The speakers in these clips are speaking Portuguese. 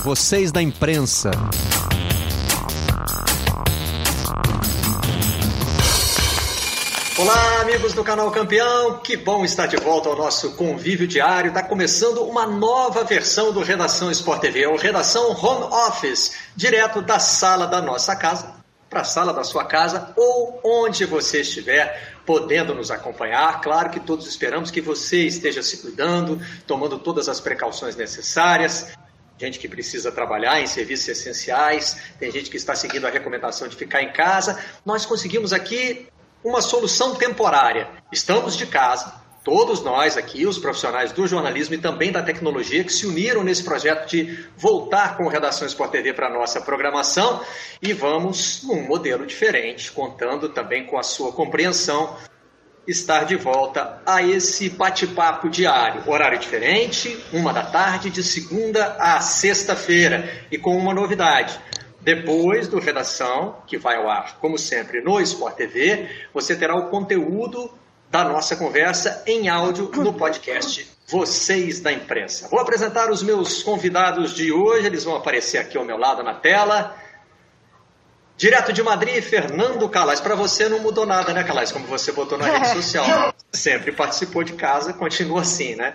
vocês da imprensa. Olá, amigos do canal Campeão, que bom estar de volta ao nosso convívio diário. Está começando uma nova versão do Redação Sport TV, o Redação Home Office, direto da sala da nossa casa para a sala da sua casa ou onde você estiver podendo nos acompanhar. Claro que todos esperamos que você esteja se cuidando, tomando todas as precauções necessárias. Gente que precisa trabalhar em serviços essenciais, tem gente que está seguindo a recomendação de ficar em casa. Nós conseguimos aqui uma solução temporária. Estamos de casa, todos nós aqui, os profissionais do jornalismo e também da tecnologia, que se uniram nesse projeto de voltar com o Redação Sport TV para a nossa programação e vamos num modelo diferente, contando também com a sua compreensão, estar de volta a esse bate-papo diário. Horário diferente, uma da tarde, de segunda a sexta-feira, e com uma novidade. Depois do Redação, que vai ao ar, como sempre, no Sport TV, você terá o conteúdo da nossa conversa em áudio no podcast Vocês da Imprensa. Vou apresentar os meus convidados de hoje, eles vão aparecer aqui ao meu lado na tela. Direto de Madrid, Fernando Calais. Para você não mudou nada, né, Calais? Como você botou na rede social. Sempre participou de casa, continua assim, né?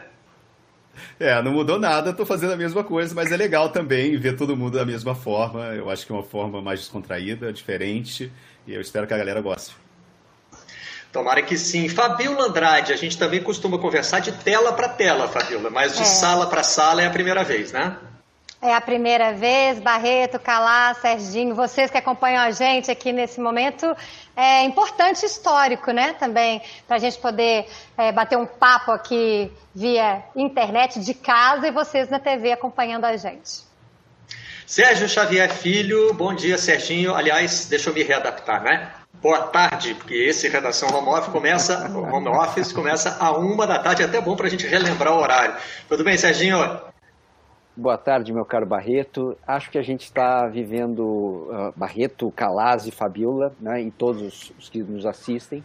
É, não mudou nada, estou fazendo a mesma coisa, mas é legal também ver todo mundo da mesma forma. Eu acho que é uma forma mais descontraída, diferente, e eu espero que a galera goste. Tomara que sim. Fabiola Andrade, a gente também costuma conversar de tela para tela, Fabiola, mas de é. sala para sala é a primeira vez, né? É a primeira vez, Barreto, Calá, Serginho, vocês que acompanham a gente aqui nesse momento é importante histórico, né? Também para a gente poder é, bater um papo aqui via internet de casa e vocês na TV acompanhando a gente. Sérgio Xavier Filho, bom dia, Serginho. Aliás, deixa eu me readaptar, né? Boa tarde, porque esse Redação Home Office começa, home office começa a uma da tarde, é até bom para a gente relembrar o horário. Tudo bem, Serginho? Boa tarde, meu caro Barreto. Acho que a gente está vivendo, uh, Barreto, Calaz e Fabiola, né, e todos os que nos assistem,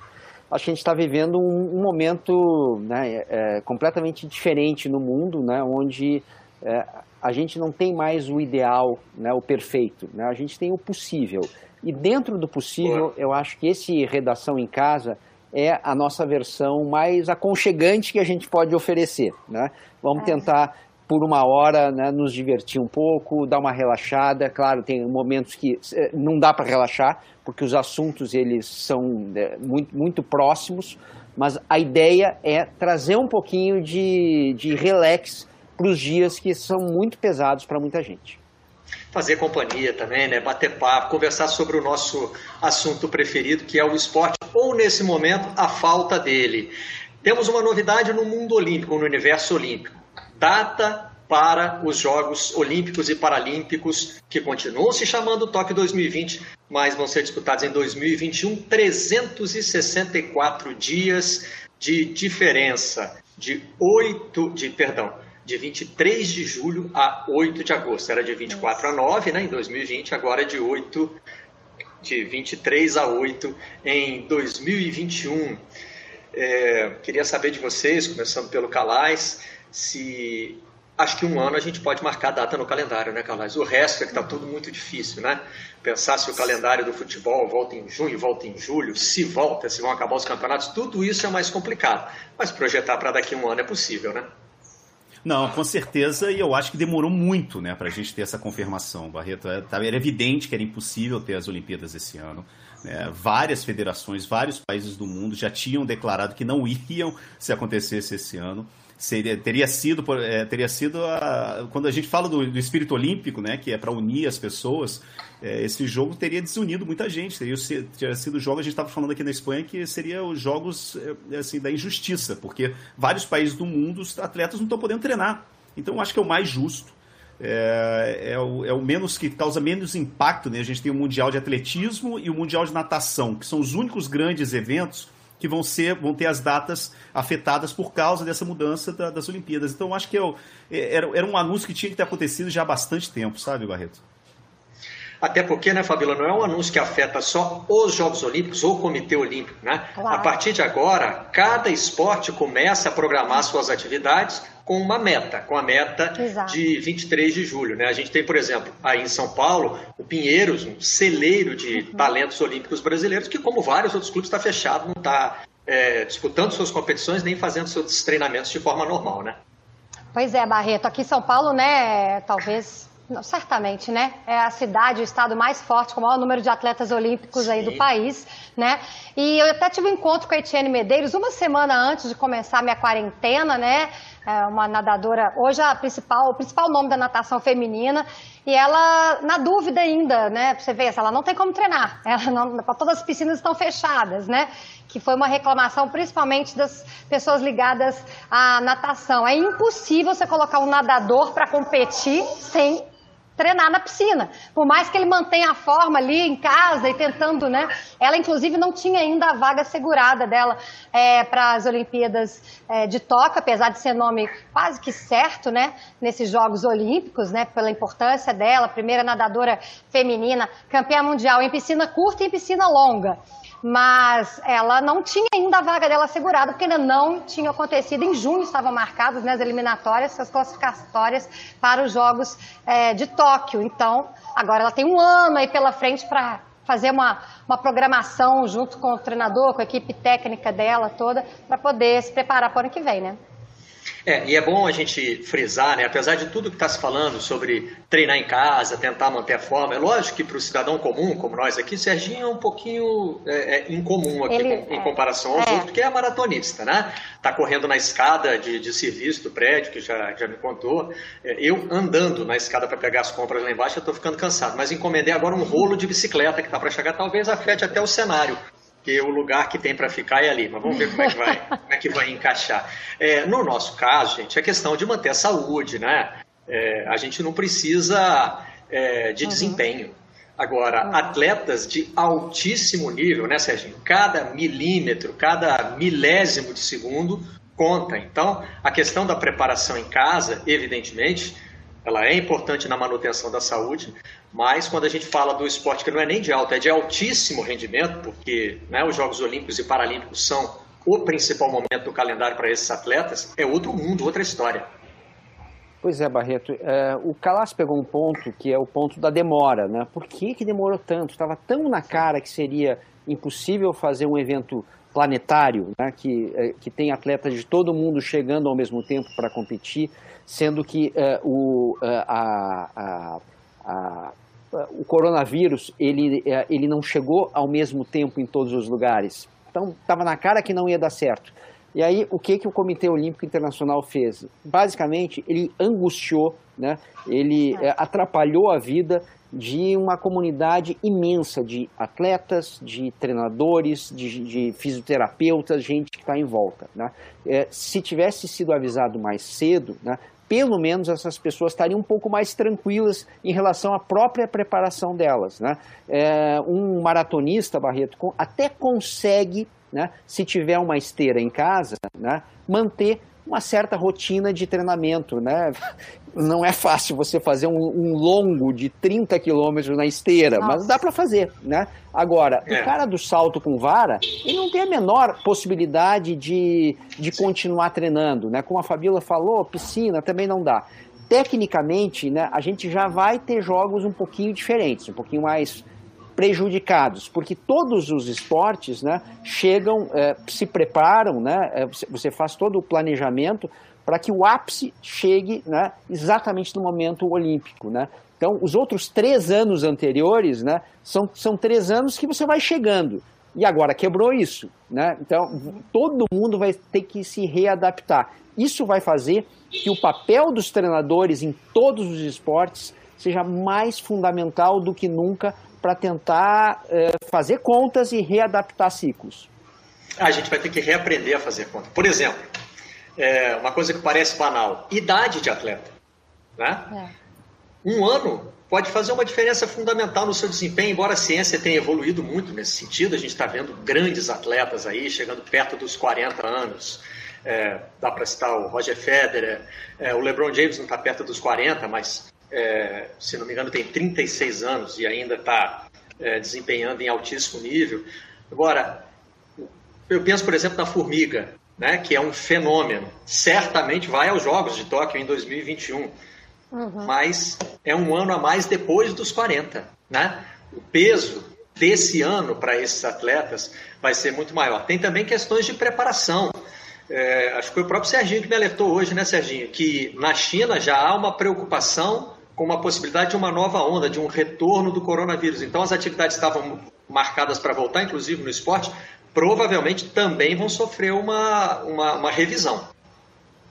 acho que a gente está vivendo um, um momento né, é, completamente diferente no mundo, né, onde é, a gente não tem mais o ideal, né, o perfeito, né, a gente tem o possível. E dentro do possível, eu acho que esse Redação em Casa é a nossa versão mais aconchegante que a gente pode oferecer. Né? Vamos é. tentar, por uma hora, né, nos divertir um pouco, dar uma relaxada. Claro, tem momentos que eh, não dá para relaxar, porque os assuntos eles são é, muito, muito próximos, mas a ideia é trazer um pouquinho de, de relax para os dias que são muito pesados para muita gente fazer companhia também, né? bater papo, conversar sobre o nosso assunto preferido, que é o esporte, ou nesse momento, a falta dele. Temos uma novidade no mundo olímpico, no universo olímpico. Data para os Jogos Olímpicos e Paralímpicos, que continuam se chamando Tóquio 2020, mas vão ser disputados em 2021, 364 dias de diferença, de oito, de, perdão, de 23 de julho a 8 de agosto. Era de 24 a 9, né, em 2020, agora é de 8 de 23 a 8 em 2021. É, queria saber de vocês, começando pelo Calais, se acho que um ano a gente pode marcar data no calendário, né, Calais? O resto é que está tudo muito difícil, né? Pensar se o calendário do futebol volta em junho, volta em julho, se volta, se vão acabar os campeonatos, tudo isso é mais complicado. Mas projetar para daqui a um ano é possível, né? Não, com certeza, e eu acho que demorou muito né, para a gente ter essa confirmação, Barreto. É, tá, era evidente que era impossível ter as Olimpíadas esse ano. É, várias federações, vários países do mundo já tinham declarado que não iriam se acontecesse esse ano seria, teria sido, é, teria sido a, quando a gente fala do, do espírito olímpico, né, que é para unir as pessoas, é, esse jogo teria desunido muita gente. Teria, teria sido o jogo, a gente estava falando aqui na Espanha, que seria os jogos é, assim, da injustiça, porque vários países do mundo, os atletas não estão podendo treinar. Então, eu acho que é o mais justo. É, é, o, é, o, menos que causa menos impacto. Né? A gente tem o Mundial de Atletismo e o Mundial de Natação, que são os únicos grandes eventos que vão ser vão ter as datas afetadas por causa dessa mudança da, das Olimpíadas. Então acho que eu, é é, era, era um anúncio que tinha que ter acontecido já há bastante tempo, sabe, Barreto? Até porque, né, Fabíola, não é um anúncio que afeta só os Jogos Olímpicos ou o Comitê Olímpico, né? Claro. A partir de agora, cada esporte começa a programar suas atividades com uma meta, com a meta Exato. de 23 de julho. Né? A gente tem, por exemplo, aí em São Paulo, o Pinheiros, um celeiro de uhum. talentos olímpicos brasileiros, que, como vários outros clubes, está fechado, não está é, disputando suas competições nem fazendo seus treinamentos de forma normal, né? Pois é, Barreto. Aqui em São Paulo, né, talvez não, certamente, né? É a cidade, o estado mais forte, com o maior número de atletas olímpicos Sim. aí do país, né? E eu até tive um encontro com a Etienne Medeiros uma semana antes de começar a minha quarentena, né? É uma nadadora, hoje a principal, o principal nome da natação feminina, e ela, na dúvida ainda, né? Você vê, ela não tem como treinar, ela não, todas as piscinas estão fechadas, né? Que foi uma reclamação principalmente das pessoas ligadas à natação. É impossível você colocar um nadador para competir sem treinar na piscina. Por mais que ele mantenha a forma ali em casa e tentando, né? Ela, inclusive, não tinha ainda a vaga segurada dela é, para as Olimpíadas é, de Tóquio, apesar de ser nome quase que certo, né? Nesses Jogos Olímpicos, né? Pela importância dela, primeira nadadora feminina, campeã mundial em piscina curta e em piscina longa mas ela não tinha ainda a vaga dela assegurada, porque ainda não tinha acontecido. Em junho estavam marcadas né, as eliminatórias, as classificatórias para os Jogos é, de Tóquio. Então, agora ela tem um ano aí pela frente para fazer uma, uma programação junto com o treinador, com a equipe técnica dela toda, para poder se preparar para o ano que vem, né? É, e é bom a gente frisar, né, apesar de tudo que está se falando sobre treinar em casa, tentar manter a forma, é lógico que para o cidadão comum, como nós aqui, Serginho é um pouquinho é, é incomum aqui Ele, em é, comparação aos é. outros, que é maratonista, né? Está correndo na escada de, de, serviço do prédio, que já, já me contou. É, eu andando na escada para pegar as compras lá embaixo, eu estou ficando cansado, mas encomendei agora um rolo de bicicleta que está para chegar, talvez afete até o cenário que o lugar que tem para ficar é ali, mas vamos ver como é que vai, como é que vai encaixar. É, no nosso caso, gente, é questão de manter a saúde, né? É, a gente não precisa é, de uhum. desempenho. Agora, uhum. atletas de altíssimo nível, né, Serginho? Cada milímetro, cada milésimo de segundo conta. Então, a questão da preparação em casa, evidentemente, ela é importante na manutenção da saúde, mas quando a gente fala do esporte que não é nem de alto, é de altíssimo rendimento, porque né, os Jogos Olímpicos e Paralímpicos são o principal momento do calendário para esses atletas, é outro mundo, outra história. Pois é, Barreto. É, o Calas pegou um ponto que é o ponto da demora. Né? Por que, que demorou tanto? Estava tão na cara que seria impossível fazer um evento planetário, né? que, é, que tem atletas de todo mundo chegando ao mesmo tempo para competir sendo que uh, o, uh, a, a, a, o coronavírus ele, uh, ele não chegou ao mesmo tempo em todos os lugares. Então, estava na cara que não ia dar certo. E aí, o que, que o Comitê Olímpico Internacional fez? Basicamente, ele angustiou, né? ele atrapalhou a vida de uma comunidade imensa de atletas, de treinadores, de, de fisioterapeutas, gente que está em volta. Né? É, se tivesse sido avisado mais cedo, né, pelo menos essas pessoas estariam um pouco mais tranquilas em relação à própria preparação delas. Né? É, um maratonista, Barreto, até consegue, né, se tiver uma esteira em casa, né, manter uma certa rotina de treinamento, né? Não é fácil você fazer um, um longo de 30 quilômetros na esteira, Nossa. mas dá para fazer, né? Agora, é. o cara do salto com vara, ele não tem a menor possibilidade de, de continuar treinando, né? Como a Fabíola falou, piscina também não dá. Tecnicamente, né, a gente já vai ter jogos um pouquinho diferentes, um pouquinho mais prejudicados, porque todos os esportes né, chegam, é, se preparam, né, é, você faz todo o planejamento para que o ápice chegue né, exatamente no momento olímpico. Né? Então, os outros três anos anteriores né, são, são três anos que você vai chegando. E agora quebrou isso. Né? Então, todo mundo vai ter que se readaptar. Isso vai fazer que o papel dos treinadores em todos os esportes seja mais fundamental do que nunca para tentar é, fazer contas e readaptar ciclos? A gente vai ter que reaprender a fazer conta. Por exemplo, é, uma coisa que parece banal: idade de atleta. Né? É. Um ano pode fazer uma diferença fundamental no seu desempenho, embora a ciência tenha evoluído muito nesse sentido. A gente está vendo grandes atletas aí chegando perto dos 40 anos. É, dá para citar o Roger Federer, é, o LeBron James não está perto dos 40, mas é, se não me engano, tem 36 anos e ainda está é, desempenhando em altíssimo nível. Agora, eu penso, por exemplo, na Formiga, né, que é um fenômeno. Certamente vai aos Jogos de Tóquio em 2021, uhum. mas é um ano a mais depois dos 40. Né? O peso desse ano para esses atletas vai ser muito maior. Tem também questões de preparação. É, acho que foi o próprio Serginho que me alertou hoje, né, Serginho? Que na China já há uma preocupação com uma possibilidade de uma nova onda, de um retorno do coronavírus. Então as atividades estavam marcadas para voltar, inclusive no esporte, provavelmente também vão sofrer uma, uma, uma revisão.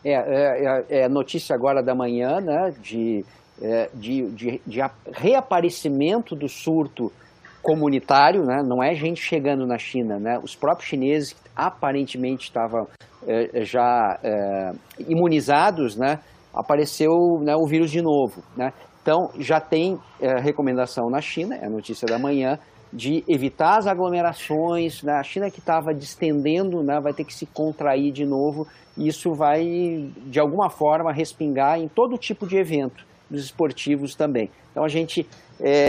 É, é, é, é, notícia agora da manhã, né, de, é, de, de, de reaparecimento do surto comunitário, né? não é gente chegando na China, né? os próprios chineses aparentemente estavam é, já é, imunizados, né? Apareceu né, o vírus de novo. Né? Então já tem é, recomendação na China, é a notícia da manhã, de evitar as aglomerações. Né? A China que estava distendendo né, vai ter que se contrair de novo. E isso vai, de alguma forma, respingar em todo tipo de evento dos esportivos também. Então a gente é,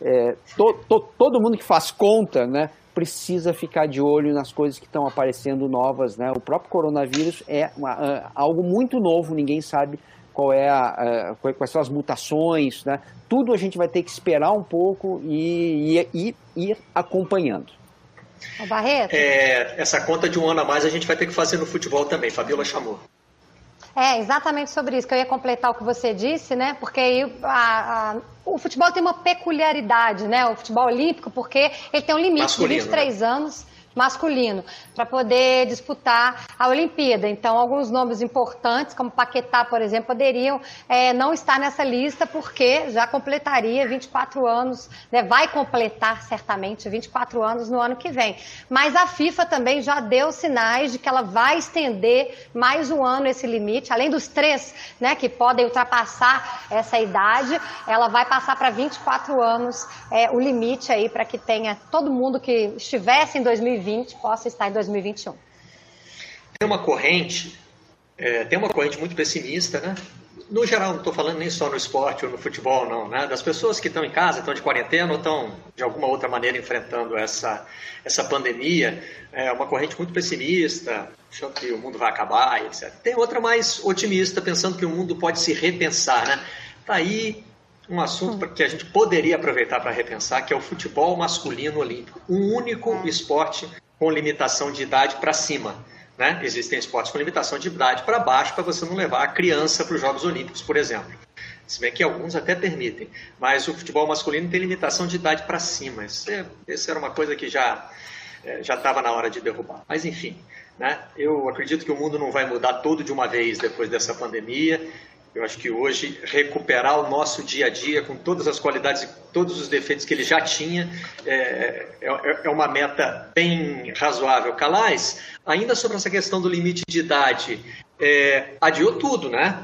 é, to, to, todo mundo que faz conta, né, precisa ficar de olho nas coisas que estão aparecendo novas, né? O próprio coronavírus é uma, algo muito novo, ninguém sabe qual é a, a, quais são as mutações, né? Tudo a gente vai ter que esperar um pouco e, e, e ir acompanhando. O Barreto? É, essa conta de um ano a mais a gente vai ter que fazer no futebol também, Fabiola chamou. É, exatamente sobre isso, que eu ia completar o que você disse, né? Porque aí a, a, o futebol tem uma peculiaridade, né? O futebol olímpico, porque ele tem um limite Masculino, de 23 né? anos masculino, para poder disputar a Olimpíada. Então, alguns nomes importantes, como Paquetá, por exemplo, poderiam é, não estar nessa lista, porque já completaria 24 anos, né, vai completar certamente 24 anos no ano que vem. Mas a FIFA também já deu sinais de que ela vai estender mais um ano esse limite, além dos três né, que podem ultrapassar essa idade, ela vai passar para 24 anos é, o limite aí para que tenha todo mundo que estivesse em 2020 2020 possa estar em 2021. Tem uma corrente, é, tem uma corrente muito pessimista, né? No geral, não estou falando nem só no esporte ou no futebol, não, né? Das pessoas que estão em casa, estão de quarentena ou estão de alguma outra maneira enfrentando essa, essa pandemia, é uma corrente muito pessimista, achando que o mundo vai acabar, etc. Tem outra mais otimista, pensando que o mundo pode se repensar, né? Tá aí um assunto que a gente poderia aproveitar para repensar, que é o futebol masculino olímpico. Um único é. esporte com limitação de idade para cima. Né? Existem esportes com limitação de idade para baixo para você não levar a criança para os Jogos Olímpicos, por exemplo. Se bem que alguns até permitem. Mas o futebol masculino tem limitação de idade para cima. Isso, é, isso era uma coisa que já é, já estava na hora de derrubar. Mas enfim, né? eu acredito que o mundo não vai mudar todo de uma vez depois dessa pandemia. Eu acho que hoje recuperar o nosso dia a dia com todas as qualidades e todos os defeitos que ele já tinha é, é, é uma meta bem razoável. Calais, ainda sobre essa questão do limite de idade, é, adiou tudo, né?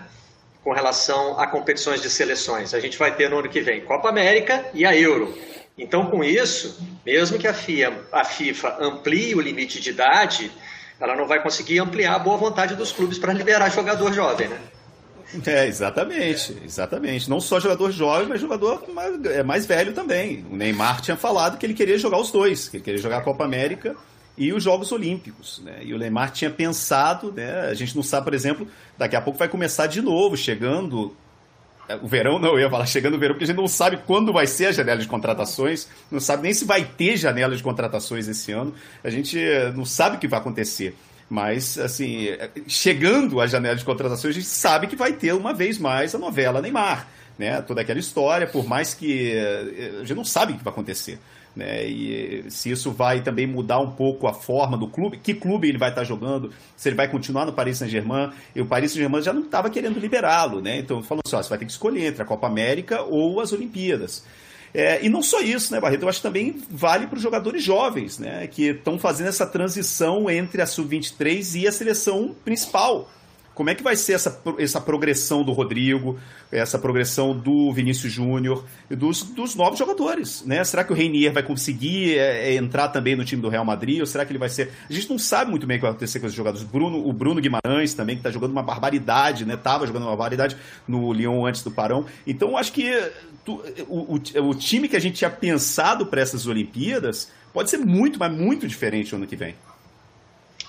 Com relação a competições de seleções. A gente vai ter no ano que vem Copa América e a Euro. Então, com isso, mesmo que a, FIA, a FIFA amplie o limite de idade, ela não vai conseguir ampliar a boa vontade dos clubes para liberar jogador jovem, né? É, exatamente, exatamente. Não só jogador jovem, mas jogador mais, é, mais velho também. O Neymar tinha falado que ele queria jogar os dois, que ele queria jogar a Copa América e os Jogos Olímpicos. Né? E o Neymar tinha pensado, né? a gente não sabe, por exemplo, daqui a pouco vai começar de novo, chegando é, o verão, não, eu ia falar chegando o verão, porque a gente não sabe quando vai ser a janela de contratações, não sabe nem se vai ter janela de contratações esse ano, a gente não sabe o que vai acontecer. Mas, assim, chegando à janela de contratações, a gente sabe que vai ter uma vez mais a novela Neymar. Né? Toda aquela história, por mais que eh, a gente não sabe o que vai acontecer. Né? E se isso vai também mudar um pouco a forma do clube, que clube ele vai estar jogando, se ele vai continuar no Paris Saint-Germain. E o Paris Saint-Germain já não estava querendo liberá-lo, né? Então falou assim: ó, você vai ter que escolher entre a Copa América ou as Olimpíadas. É, e não só isso, né, Barreto? Eu acho que também vale para os jogadores jovens, né? Que estão fazendo essa transição entre a sub-23 e a seleção principal. Como é que vai ser essa, essa progressão do Rodrigo, essa progressão do Vinícius Júnior, dos, dos novos jogadores, né? Será que o Reinier vai conseguir é, é, entrar também no time do Real Madrid, ou será que ele vai ser... A gente não sabe muito bem o que vai acontecer com esses jogadores. Bruno, o Bruno Guimarães também, que está jogando uma barbaridade, né? Tava jogando uma barbaridade no Lyon antes do Parão. Então, acho que tu, o, o, o time que a gente tinha pensado para essas Olimpíadas pode ser muito, mas muito diferente no ano que vem.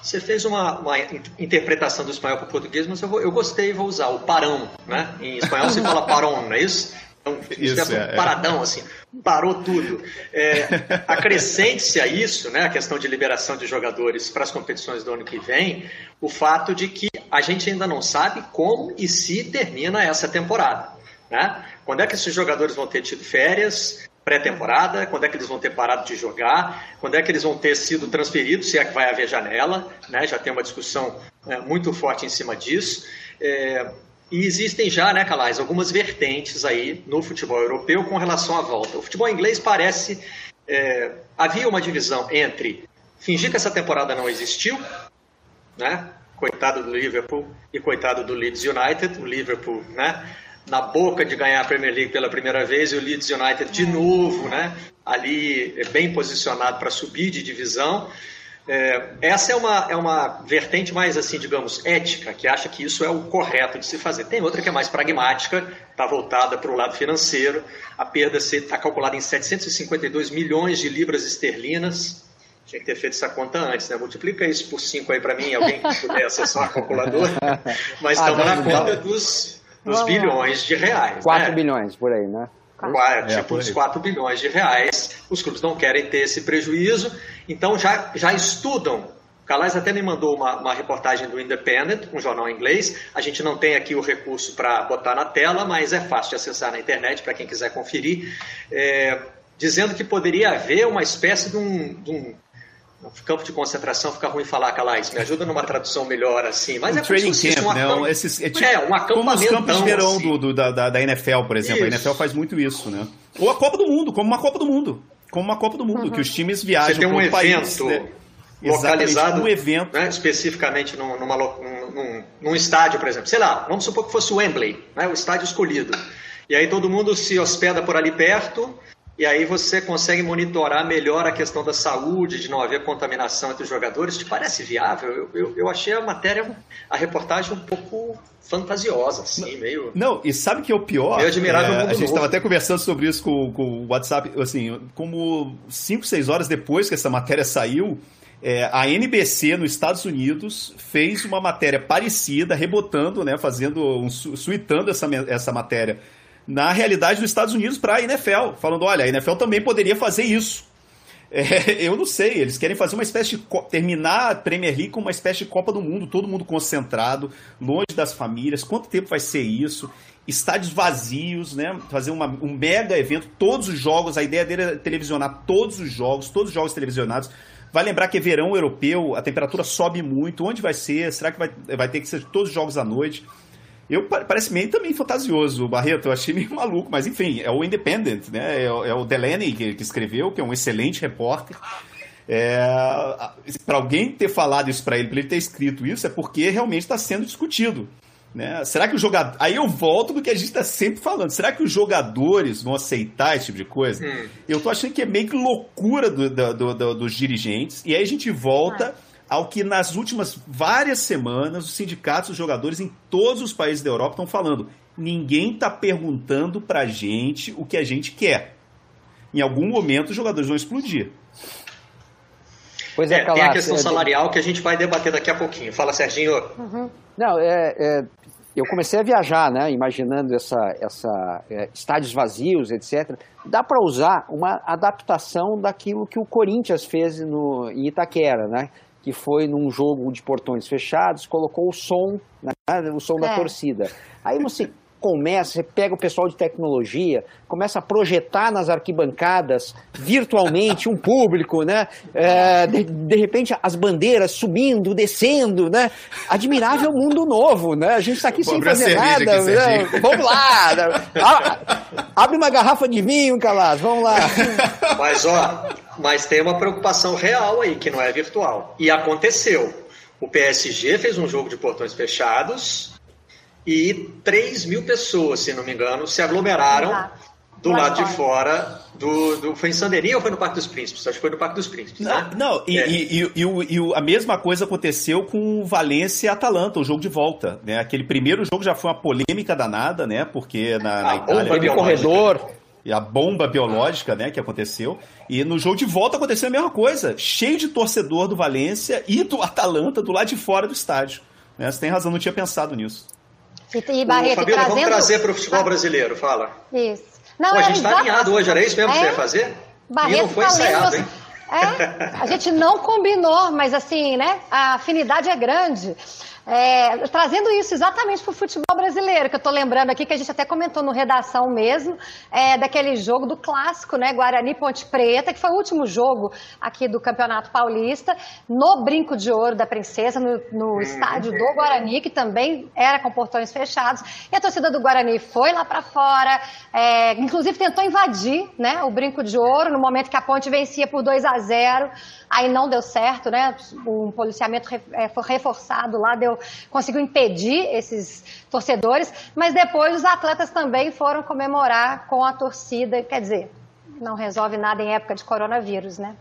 Você fez uma, uma interpretação do espanhol para o português, mas eu, vou, eu gostei e vou usar o parão, né? Em espanhol se fala parão, não é isso? Então, isso, é, um paradão, assim, parou tudo. É, acrescente-se a isso, né, a questão de liberação de jogadores para as competições do ano que vem, o fato de que a gente ainda não sabe como e se termina essa temporada. Né? Quando é que esses jogadores vão ter tido férias? Pré-temporada, quando é que eles vão ter parado de jogar, quando é que eles vão ter sido transferidos, se é que vai haver janela, né? já tem uma discussão é, muito forte em cima disso. É, e existem já, né, Calais, algumas vertentes aí no futebol europeu com relação à volta. O futebol inglês parece. É, havia uma divisão entre fingir que essa temporada não existiu, né? Coitado do Liverpool e coitado do Leeds United. O Liverpool, né? Na boca de ganhar a Premier League pela primeira vez e o Leeds United de novo, né? Ali é bem posicionado para subir de divisão. É, essa é uma, é uma vertente mais, assim, digamos, ética, que acha que isso é o correto de se fazer. Tem outra que é mais pragmática, está voltada para o lado financeiro. A perda está calculada em 752 milhões de libras esterlinas. Tinha que ter feito essa conta antes, né? Multiplica isso por 5 aí para mim, alguém que puder acessar a calculadora. Mas estamos ah, na conta dos dos Vamos bilhões lá. de reais. 4 né? bilhões por aí, né? Quatro, é, tipo, uns 4 bilhões de reais. Os clubes não querem ter esse prejuízo, então já, já estudam. O Calais até me mandou uma, uma reportagem do Independent, um jornal inglês. A gente não tem aqui o recurso para botar na tela, mas é fácil de acessar na internet para quem quiser conferir. É, dizendo que poderia haver uma espécie de um, de um campo de concentração fica ruim falar, Calais. Me ajuda numa tradução melhor, assim. Mas um é training camp, um né? Esses, é, tipo, é, um acampamento. Como os campos de verão assim. do, do, da, da NFL, por exemplo. Isso. A NFL faz muito isso, né? Ou a Copa do Mundo, como uma Copa do Mundo. Como uma Copa do Mundo, uhum. que os times viajam para um evento país, né? localizado um evento. Né, especificamente num, numa, num, num, estádio, por exemplo. Sei lá, vamos supor que fosse o Wembley, né, o estádio escolhido. E aí todo mundo se hospeda por ali perto e aí você consegue monitorar melhor a questão da saúde, de não haver contaminação entre os jogadores. Te parece viável? Eu, eu, eu achei a matéria, a reportagem um pouco fantasiosa, assim, meio. Não, e sabe que é o pior? Meio admirável. É, a gente estava até conversando sobre isso com, com o WhatsApp, assim, como 5, 6 horas depois que essa matéria saiu. É, a NBC nos Estados Unidos fez uma matéria parecida, rebotando, né, fazendo um, suitando essa, essa matéria na realidade dos Estados Unidos para a NFL, falando: olha, a NFL também poderia fazer isso. É, eu não sei, eles querem fazer uma espécie de. terminar a Premier League com uma espécie de Copa do Mundo, todo mundo concentrado, longe das famílias. Quanto tempo vai ser isso? Estádios vazios, né? Fazer uma, um mega evento, todos os jogos, a ideia dele é televisionar todos os jogos, todos os jogos televisionados. Vai lembrar que é verão europeu, a temperatura sobe muito. Onde vai ser? Será que vai, vai ter que ser todos os jogos à noite? Eu parece meio também fantasioso, o Barreto. Eu achei meio maluco, mas enfim, é o Independent, né? É, é o Delaney que, que, escreveu, que é um excelente repórter. É, para alguém ter falado isso para ele, para ele ter escrito isso, é porque realmente está sendo discutido. Né? Será que o jogador. Aí eu volto do que a gente está sempre falando. Será que os jogadores vão aceitar esse tipo de coisa? Hum. Eu tô achando que é meio que loucura do, do, do, dos dirigentes. E aí a gente volta. Ah ao que nas últimas várias semanas os sindicatos os jogadores em todos os países da Europa estão falando. Ninguém está perguntando para a gente o que a gente quer. Em algum momento os jogadores vão explodir. Pois é, é tem a questão é, salarial que a gente vai debater daqui a pouquinho. Fala, Serginho. Uhum. Não, é, é, eu comecei a viajar, né, imaginando essa, essa é, estádios vazios, etc. Dá para usar uma adaptação daquilo que o Corinthians fez no, em Itaquera, né? Que foi num jogo de portões fechados, colocou o som, né, o som é. da torcida. Aí você começa, você pega o pessoal de tecnologia, começa a projetar nas arquibancadas virtualmente um público, né? É, de, de, repente as bandeiras subindo, descendo, né? Admirável mundo novo, né? A gente está aqui sem fazer nada. Né? Vamos lá! Né? Abre uma garrafa de vinho, Calas, vamos lá. Mas ó, mas tem uma preocupação real aí que não é virtual. E aconteceu. O PSG fez um jogo de portões fechados e 3 mil pessoas, se não me engano, se aglomeraram Exato. do lado de fora do, do, foi em Sandeirinha ou foi no Parque dos Príncipes? Acho que foi no Parque dos Príncipes. Não, né? não e, é. e, e, e, e, a mesma coisa aconteceu com o Valência e Atalanta, o jogo de volta. Né? Aquele primeiro jogo já foi uma polêmica danada, né? Porque na, na Itália. Bomba corredor. E a bomba biológica, né, que aconteceu. E no jogo de volta aconteceu a mesma coisa. Cheio de torcedor do Valência e do Atalanta do lado de fora do estádio. Né? Você tem razão, não tinha pensado nisso. E, e Barreto, Fabiola, trazendo... vamos trazer para o futebol brasileiro, fala. Isso. Não, Pô, a gente está alinhado hoje, era isso mesmo é? que você ia fazer? Barreto e não foi ensaiado, hein? É, a gente não combinou, mas assim, né? A afinidade é grande. É, trazendo isso exatamente para o futebol brasileiro, que eu estou lembrando aqui, que a gente até comentou no Redação mesmo, é, daquele jogo do clássico, né, Guarani Ponte Preta, que foi o último jogo aqui do Campeonato Paulista, no Brinco de Ouro da Princesa, no, no estádio do Guarani, que também era com portões fechados, e a torcida do Guarani foi lá para fora, é, inclusive tentou invadir né, o Brinco de Ouro, no momento que a Ponte vencia por 2 a 0 aí não deu certo, né, um policiamento é, foi reforçado lá, deu conseguiu impedir esses torcedores, mas depois os atletas também foram comemorar com a torcida, quer dizer, não resolve nada em época de coronavírus, né?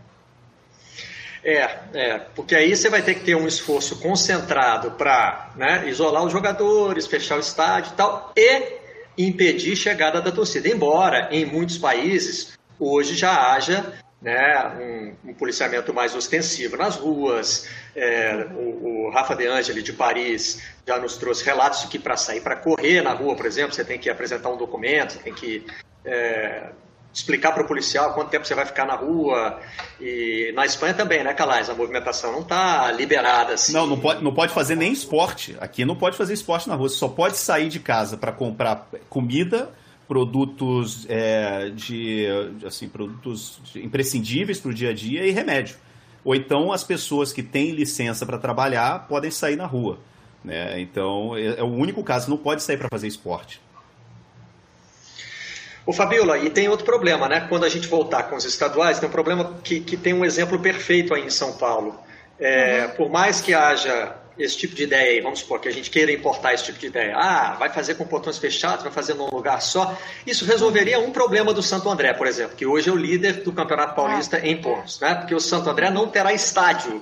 É, é, porque aí você vai ter que ter um esforço concentrado para né, isolar os jogadores, fechar o estádio e tal, e impedir chegada da torcida. Embora em muitos países hoje já haja né, um, um, policiamento mais ostensivo nas ruas. É, o, o, Rafa De Angeli de Paris já nos trouxe relatos de que para sair para correr na rua, por exemplo, você tem que apresentar um documento, tem que é, explicar para o policial quanto tempo você vai ficar na rua. E na Espanha também, né, Calais? A movimentação não está liberada assim. Não, não pode, não pode fazer nem esporte. Aqui não pode fazer esporte na rua. Você só pode sair de casa para comprar comida produtos é, de assim produtos imprescindíveis para o dia a dia e remédio. Ou então as pessoas que têm licença para trabalhar podem sair na rua. Né? Então é, é o único caso, não pode sair para fazer esporte. O Fabiola, e tem outro problema, né? Quando a gente voltar com os estaduais, tem um problema que, que tem um exemplo perfeito aí em São Paulo. É, uhum. Por mais que haja esse tipo de ideia aí, vamos supor que a gente queira importar esse tipo de ideia, ah, vai fazer com portões fechados, vai fazer num lugar só, isso resolveria um problema do Santo André, por exemplo, que hoje é o líder do Campeonato Paulista em pontos, né? Porque o Santo André não terá estádio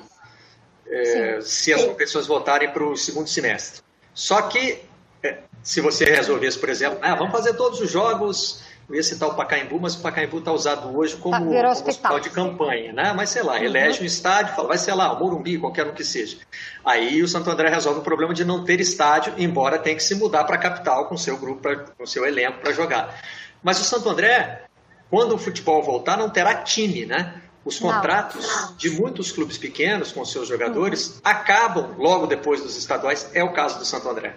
é, se as competições voltarem para o segundo semestre. Só que, é, se você resolvesse, por exemplo, ah, vamos fazer todos os jogos eu ia citar o Pacaembu, mas o Pacaembu está usado hoje como, tá, como hospital de campanha, né? Mas sei lá, uhum. elege um estádio, fala, vai ser lá, o Morumbi, qualquer um que seja. Aí o Santo André resolve o problema de não ter estádio, embora tenha que se mudar para a capital com seu grupo, pra, com seu elenco para jogar. Mas o Santo André, quando o futebol voltar, não terá time, né? Os contratos não. de muitos clubes pequenos com seus jogadores uhum. acabam logo depois dos estaduais. É o caso do Santo André.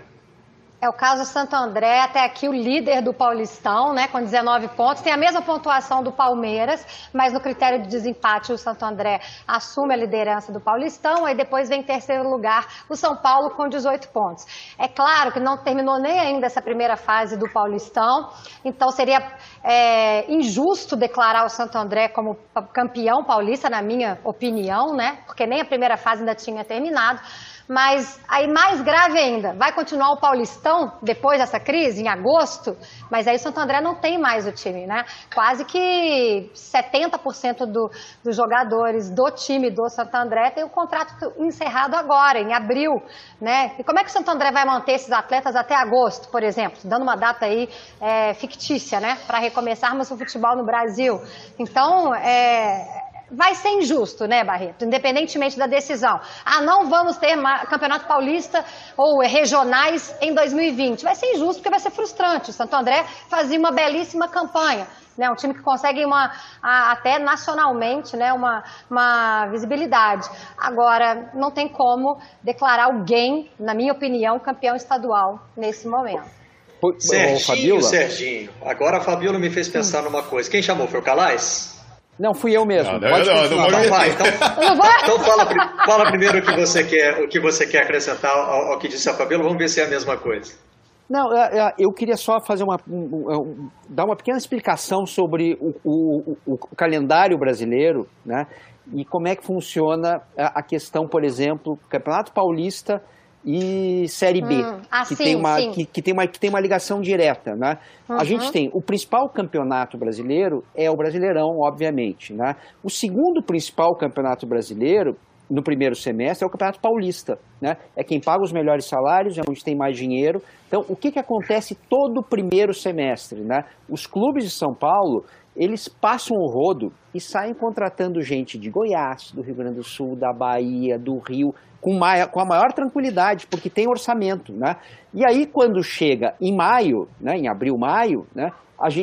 É o caso Santo André, até aqui o líder do Paulistão, né, com 19 pontos. Tem a mesma pontuação do Palmeiras, mas no critério de desempate o Santo André assume a liderança do Paulistão. Aí depois vem em terceiro lugar o São Paulo com 18 pontos. É claro que não terminou nem ainda essa primeira fase do Paulistão, então seria é, injusto declarar o Santo André como campeão paulista, na minha opinião, né, porque nem a primeira fase ainda tinha terminado. Mas aí mais grave ainda, vai continuar o Paulistão depois dessa crise, em agosto, mas aí o Santo André não tem mais o time, né? Quase que 70% do, dos jogadores do time do Santo André tem o contrato encerrado agora, em abril, né? E como é que o Santo André vai manter esses atletas até agosto, por exemplo? Dando uma data aí é, fictícia, né? Para recomeçarmos o futebol no Brasil. Então, é, vai ser injusto, né, Barreto? Independentemente da decisão. Ah, não vamos ter Campeonato Paulista ou regionais em 2020. Vai ser injusto porque vai ser frustrante. O Santo André fazia uma belíssima campanha. Né, um time que consegue uma, até nacionalmente né, uma, uma visibilidade. Agora, não tem como declarar alguém, na minha opinião, campeão estadual nesse momento. Serginho, Serginho. Agora a Fabiola me fez pensar hum. numa coisa. Quem chamou? Foi o Calais? Não, fui eu mesmo. Não, Pode não, não, não, então, vai, então, então fala, fala, primeiro o que você quer, o que você quer acrescentar ao, ao que disse a Fabiola. Vamos ver se é a mesma coisa. Não, é, é, eu queria só fazer uma, dar uma pequena explicação sobre o, o, o, o calendário brasileiro, né? e como é que funciona a questão, por exemplo, Campeonato Paulista e Série B, hum. ah, que, sim, tem uma, que, que, tem uma, que tem uma ligação direta. Né? Uhum. A gente tem o principal campeonato brasileiro é o Brasileirão, obviamente. Né? O segundo principal campeonato brasileiro, no primeiro semestre, é o Campeonato Paulista. Né? É quem paga os melhores salários, é onde tem mais dinheiro. Então, o que, que acontece todo o primeiro semestre? Né? Os clubes de São Paulo, eles passam o rodo e saem contratando gente de Goiás, do Rio Grande do Sul, da Bahia, do Rio, com, maior, com a maior tranquilidade, porque tem orçamento. Né? E aí, quando chega em maio, né, em abril, maio, né,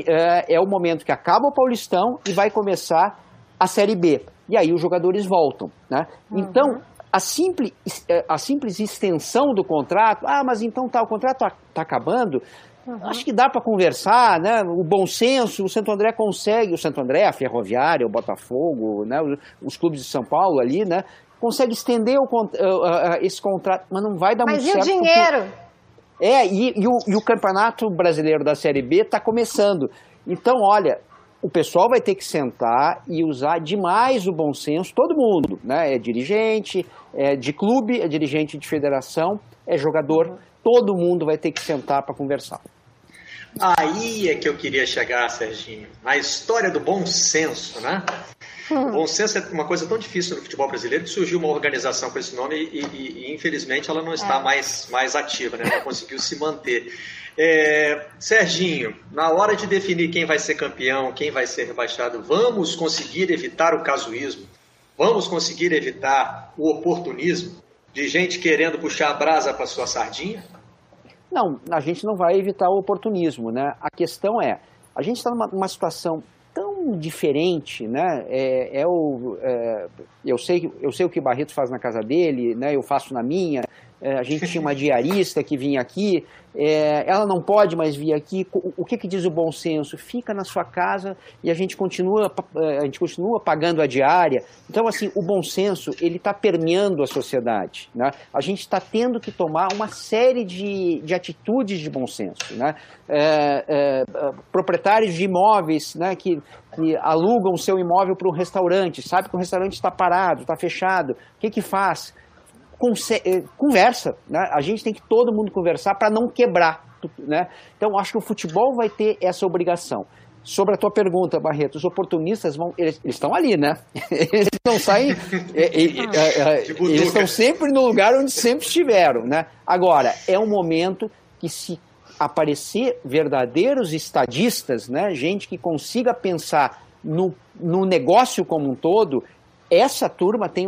é, é o momento que acaba o Paulistão e vai começar a Série B. E aí os jogadores voltam. Né? Uhum. Então, a simples, é, a simples extensão do contrato, ah, mas então tá, o contrato está tá acabando, Uhum. Acho que dá para conversar, né? O bom senso, o Santo André consegue, o Santo André, a Ferroviária, o Botafogo, né? os, os clubes de São Paulo ali, né? Consegue estender o, uh, uh, esse contrato, mas não vai dar mas muito certo. Mas e o dinheiro? Porque... É, e, e, o, e o Campeonato Brasileiro da Série B está começando. Então, olha, o pessoal vai ter que sentar e usar demais o bom senso, todo mundo, né? É dirigente, é de clube, é dirigente de federação, é jogador. Uhum todo mundo vai ter que sentar para conversar. Aí é que eu queria chegar, Serginho. A história do bom senso, né? Hum. Bom senso é uma coisa tão difícil no futebol brasileiro que surgiu uma organização com esse nome e, e, e infelizmente ela não está é. mais, mais ativa, né? Não conseguiu se manter. É, Serginho, na hora de definir quem vai ser campeão, quem vai ser rebaixado, vamos conseguir evitar o casuísmo? Vamos conseguir evitar o oportunismo? De gente querendo puxar a brasa para sua sardinha? Não, a gente não vai evitar o oportunismo, né? A questão é, a gente está numa, situação tão diferente, né? É, é o, é, eu, sei, eu sei o que o Barreto faz na casa dele, né? Eu faço na minha. É, a gente tinha uma diarista que vinha aqui, é, ela não pode mais vir aqui. O que, que diz o bom senso? Fica na sua casa e a gente continua, é, a gente continua pagando a diária. Então, assim, o bom senso ele está permeando a sociedade. Né? A gente está tendo que tomar uma série de, de atitudes de bom senso. Né? É, é, proprietários de imóveis né, que, que alugam o seu imóvel para um restaurante, sabe que o restaurante está parado, está fechado. O que, que faz? Eh, conversa, né? A gente tem que todo mundo conversar para não quebrar, né? Então acho que o futebol vai ter essa obrigação. Sobre a tua pergunta, Barreto, os oportunistas vão, eles, estão ali, né? Eles não saem, é, é, é, eles estão sempre no lugar onde sempre estiveram, né? Agora é um momento que se aparecer verdadeiros estadistas, né? Gente que consiga pensar no, no negócio como um todo, essa turma tem,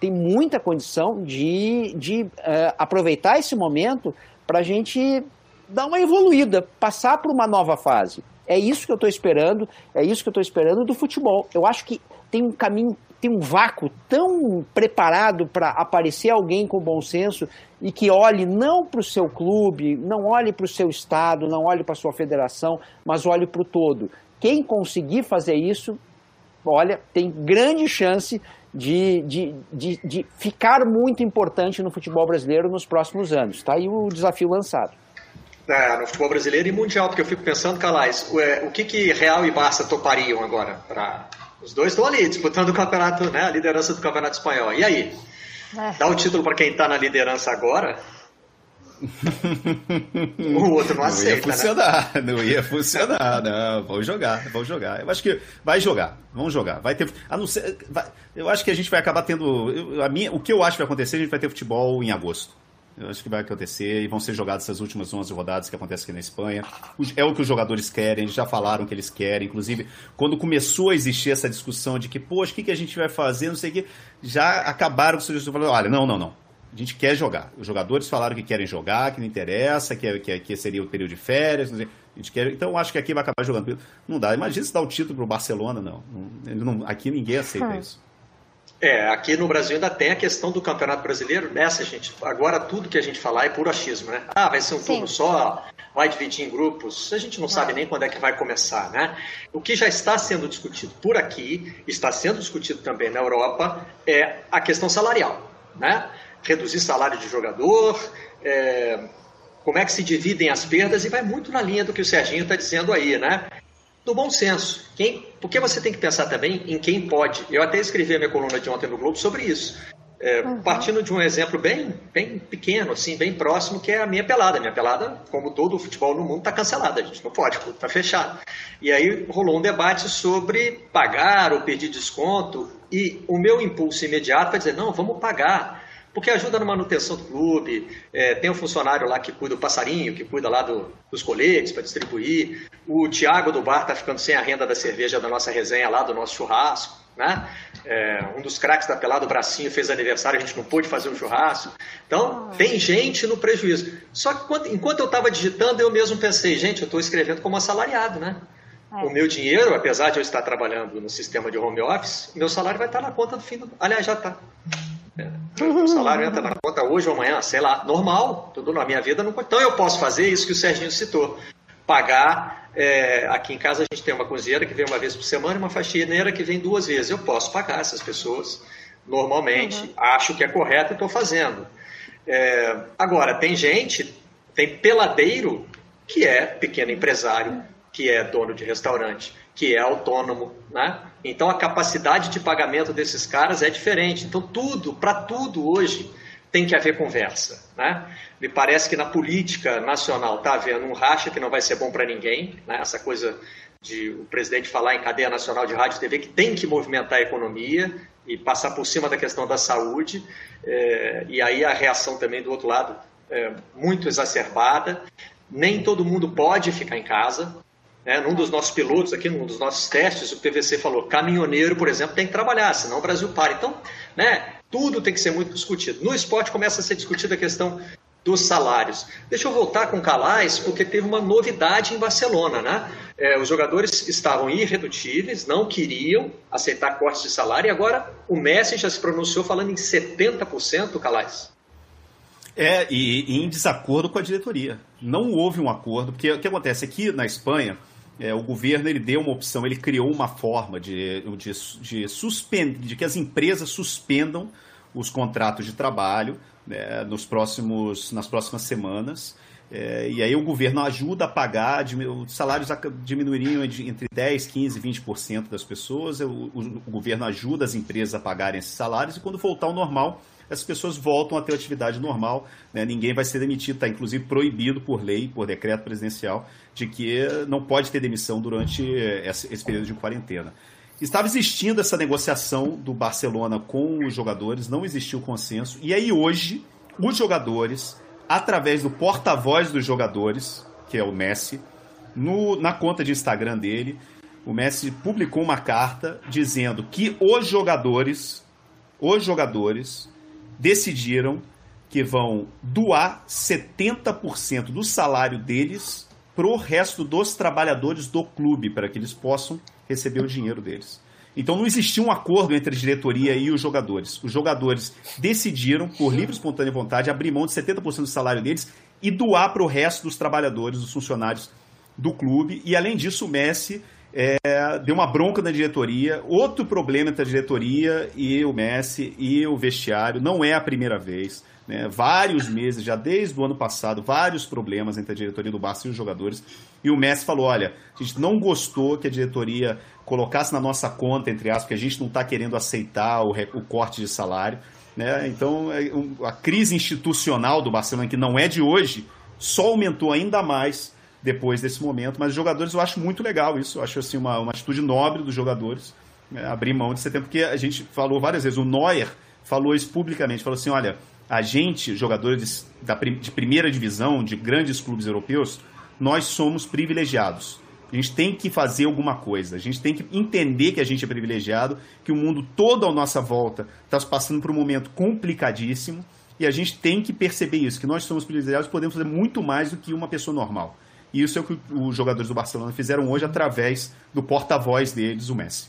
tem muita condição de, de uh, aproveitar esse momento para a gente dar uma evoluída, passar para uma nova fase. É isso que eu estou esperando, é isso que eu estou esperando do futebol. Eu acho que tem um caminho, tem um vácuo tão preparado para aparecer alguém com bom senso e que olhe não para o seu clube, não olhe para o seu estado, não olhe para a sua federação, mas olhe para o todo. Quem conseguir fazer isso olha, tem grande chance de, de, de, de, ficar muito importante no futebol brasileiro nos próximos anos. Está aí o desafio lançado. É, no futebol brasileiro e mundial, porque eu fico pensando, Calais, o, é, o que, que Real e Barça topariam agora? Pra... Os dois estão ali disputando o campeonato, né, a liderança do campeonato espanhol. E aí? É. Dá o título para quem está na liderança agora? o outro não aceita. Não ia funcionar, né? não ia funcionar, não. Vamos jogar, vamos jogar. Eu acho que vai jogar, vamos jogar. Vai ter. A não ser, vai, eu acho que a gente vai acabar tendo. Eu, a minha, o que eu acho que vai acontecer, a gente vai ter futebol em agosto. Eu acho que vai acontecer e vão ser jogadas essas últimas 11 rodadas que acontecem aqui na Espanha. É o que os jogadores querem, eles já falaram que eles querem. Inclusive, quando começou a existir essa discussão de que, poxa, o que, que a gente vai fazer, não sei o que, já acabaram com o falando: olha, não, não, não a gente quer jogar. Os jogadores falaram que querem jogar, que não interessa, que, que, que seria o período de férias. A gente quer, então acho que aqui vai acabar jogando. Não dá. Imagina se dá o título para o Barcelona, não. não. Aqui ninguém aceita hum. isso. É, aqui no Brasil ainda tem a questão do Campeonato Brasileiro. Nessa, gente, agora tudo que a gente falar é puro achismo, né? Ah, vai ser um Sim. turno só, vai dividir em grupos. A gente não sabe nem quando é que vai começar, né? O que já está sendo discutido por aqui, está sendo discutido também na Europa, é a questão salarial, né? Reduzir salário de jogador, é, como é que se dividem as perdas, e vai muito na linha do que o Serginho está dizendo aí, né? do bom senso. Quem, porque você tem que pensar também em quem pode. Eu até escrevi a minha coluna de ontem no Globo sobre isso. É, uhum. Partindo de um exemplo bem, bem pequeno, assim, bem próximo, que é a minha pelada. A minha pelada, como todo o futebol no mundo, está cancelada, a gente não pode, está fechado. E aí rolou um debate sobre pagar ou pedir desconto, e o meu impulso imediato é dizer, não, vamos pagar porque ajuda na manutenção do clube, é, tem um funcionário lá que cuida do passarinho, que cuida lá do, dos coletes para distribuir, o Tiago do bar está ficando sem a renda da cerveja da nossa resenha lá, do nosso churrasco, né? É, um dos craques da pelada, o Bracinho, fez aniversário, a gente não pôde fazer um churrasco. Então, tem gente no prejuízo. Só que enquanto, enquanto eu estava digitando, eu mesmo pensei, gente, eu estou escrevendo como assalariado, né? É. O meu dinheiro, apesar de eu estar trabalhando no sistema de home office, meu salário vai estar na conta do fim do... Aliás, já está. O salário entra na conta hoje ou amanhã, sei lá, normal, tudo na minha vida. Não... Então eu posso fazer isso que o Serginho citou. Pagar, é, aqui em casa a gente tem uma cozinheira que vem uma vez por semana e uma faxineira que vem duas vezes. Eu posso pagar essas pessoas normalmente, uhum. acho que é correto e estou fazendo. É, agora, tem gente, tem peladeiro que é pequeno empresário, que é dono de restaurante, que é autônomo, né? Então a capacidade de pagamento desses caras é diferente. Então tudo, para tudo hoje tem que haver conversa, né? Me parece que na política nacional está havendo um racha que não vai ser bom para ninguém, né? Essa coisa de o presidente falar em cadeia nacional de rádio e TV que tem que movimentar a economia e passar por cima da questão da saúde, é, e aí a reação também do outro lado é muito exacerbada. Nem todo mundo pode ficar em casa, é, num dos nossos pilotos aqui, num dos nossos testes, o PVC falou: caminhoneiro, por exemplo, tem que trabalhar, senão o Brasil para. Então, né, tudo tem que ser muito discutido. No esporte começa a ser discutida a questão dos salários. Deixa eu voltar com o Calais, porque teve uma novidade em Barcelona, né? É, os jogadores estavam irredutíveis, não queriam aceitar cortes de salário, e agora o Messi já se pronunciou falando em 70%, Calais. É, e, e, em desacordo com a diretoria. Não houve um acordo, porque o que acontece aqui na Espanha, é, o governo ele deu uma opção, ele criou uma forma de, de, de, de que as empresas suspendam os contratos de trabalho né, nos próximos, nas próximas semanas. É, e aí o governo ajuda a pagar, os salários diminuiriam entre 10, 15, 20% das pessoas, o, o, o governo ajuda as empresas a pagarem esses salários e quando voltar ao normal, essas pessoas voltam a ter atividade normal, né? ninguém vai ser demitido, está inclusive proibido por lei, por decreto presidencial, de que não pode ter demissão durante esse período de quarentena. Estava existindo essa negociação do Barcelona com os jogadores, não existiu consenso, e aí hoje os jogadores, através do porta-voz dos jogadores, que é o Messi, no, na conta de Instagram dele, o Messi publicou uma carta dizendo que os jogadores, os jogadores decidiram que vão doar 70% do salário deles para o resto dos trabalhadores do clube, para que eles possam receber o dinheiro deles. Então não existia um acordo entre a diretoria e os jogadores. Os jogadores decidiram, por livre e espontânea vontade, abrir mão de 70% do salário deles e doar para o resto dos trabalhadores, dos funcionários do clube. E além disso, o Messi é, deu uma bronca na diretoria. Outro problema entre a diretoria e o Messi e o vestiário. Não é a primeira vez. Né? Vários meses, já desde o ano passado, vários problemas entre a diretoria do Barça e os jogadores. E o Messi falou: olha, a gente não gostou que a diretoria colocasse na nossa conta, entre aspas, que a gente não está querendo aceitar o, o, corte de salário. Né? Então, é, a crise institucional do Barcelona, que não é de hoje, só aumentou ainda mais depois desse momento. Mas os jogadores eu acho muito legal isso. Eu acho assim, uma, uma atitude nobre dos jogadores né, abrir mão de setembro, porque a gente falou várias vezes, o Neuer falou isso publicamente, falou assim, olha, a gente, jogadores da, de primeira divisão, de grandes clubes europeus, nós somos privilegiados. A gente tem que fazer alguma coisa. A gente tem que entender que a gente é privilegiado, que o mundo todo à nossa volta está passando por um momento complicadíssimo e a gente tem que perceber isso, que nós somos privilegiados, podemos fazer muito mais do que uma pessoa normal. E isso é o que os jogadores do Barcelona fizeram hoje através do porta-voz deles, o Messi.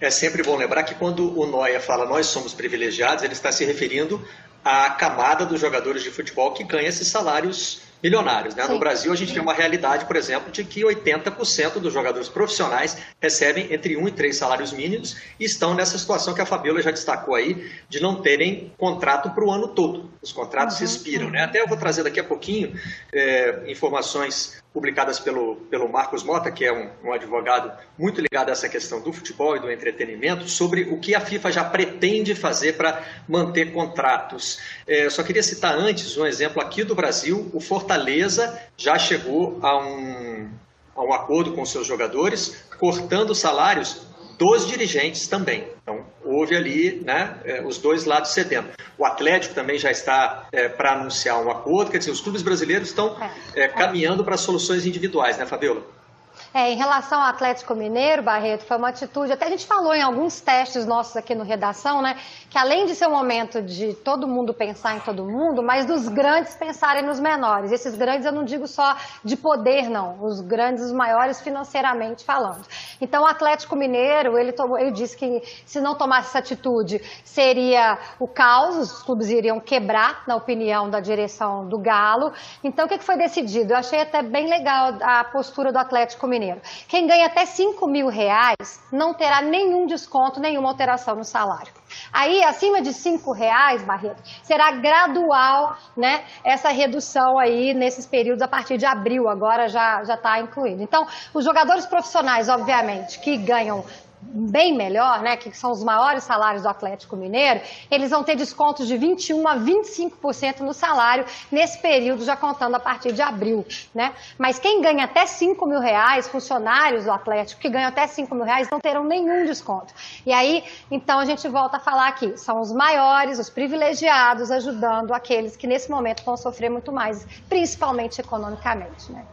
É sempre bom lembrar que quando o Noia fala nós somos privilegiados, ele está se referindo à camada dos jogadores de futebol que ganha esses salários milionários. Né? No Brasil, a gente tem uma realidade, por exemplo, de que 80% dos jogadores profissionais recebem entre um e três salários mínimos e estão nessa situação que a Fabiola já destacou aí, de não terem contrato para o ano todo. Os contratos uhum. expiram. Né? Até eu vou trazer daqui a pouquinho é, informações publicadas pelo, pelo Marcos Mota, que é um, um, advogado muito ligado a essa questão do futebol e do entretenimento, sobre o que a FIFA já pretende fazer para manter contratos. É, eu só queria citar antes um exemplo aqui do Brasil: o Fortaleza já chegou a um, a um acordo com seus jogadores, cortando salários dos dirigentes também. Houve ali né, é, os dois lados cedendo. O Atlético também já está é, para anunciar um acordo, quer dizer, os clubes brasileiros estão é, é caminhando para soluções individuais, né, Fabiola? É, em relação ao Atlético Mineiro, Barreto, foi uma atitude, até a gente falou em alguns testes nossos aqui no Redação, né? Que além de ser um momento de todo mundo pensar em todo mundo, mas dos grandes pensarem nos menores. Esses grandes eu não digo só de poder, não. Os grandes, os maiores financeiramente falando. Então o Atlético Mineiro, ele, tomou, ele disse que se não tomasse essa atitude, seria o caos, os clubes iriam quebrar, na opinião da direção do Galo. Então o que foi decidido? Eu achei até bem legal a postura do Atlético Mineiro. Quem ganha até 5 mil reais não terá nenhum desconto, nenhuma alteração no salário. Aí, acima de 5 reais, Barreto, será gradual né, essa redução aí nesses períodos a partir de abril, agora já está incluído. Então, os jogadores profissionais, obviamente, que ganham bem melhor, né, que são os maiores salários do Atlético Mineiro, eles vão ter descontos de 21 a 25% no salário nesse período, já contando a partir de abril, né? Mas quem ganha até 5 mil reais, funcionários do Atlético que ganham até 5 mil reais, não terão nenhum desconto. E aí, então a gente volta a falar aqui, são os maiores, os privilegiados, ajudando aqueles que nesse momento vão sofrer muito mais, principalmente economicamente, né?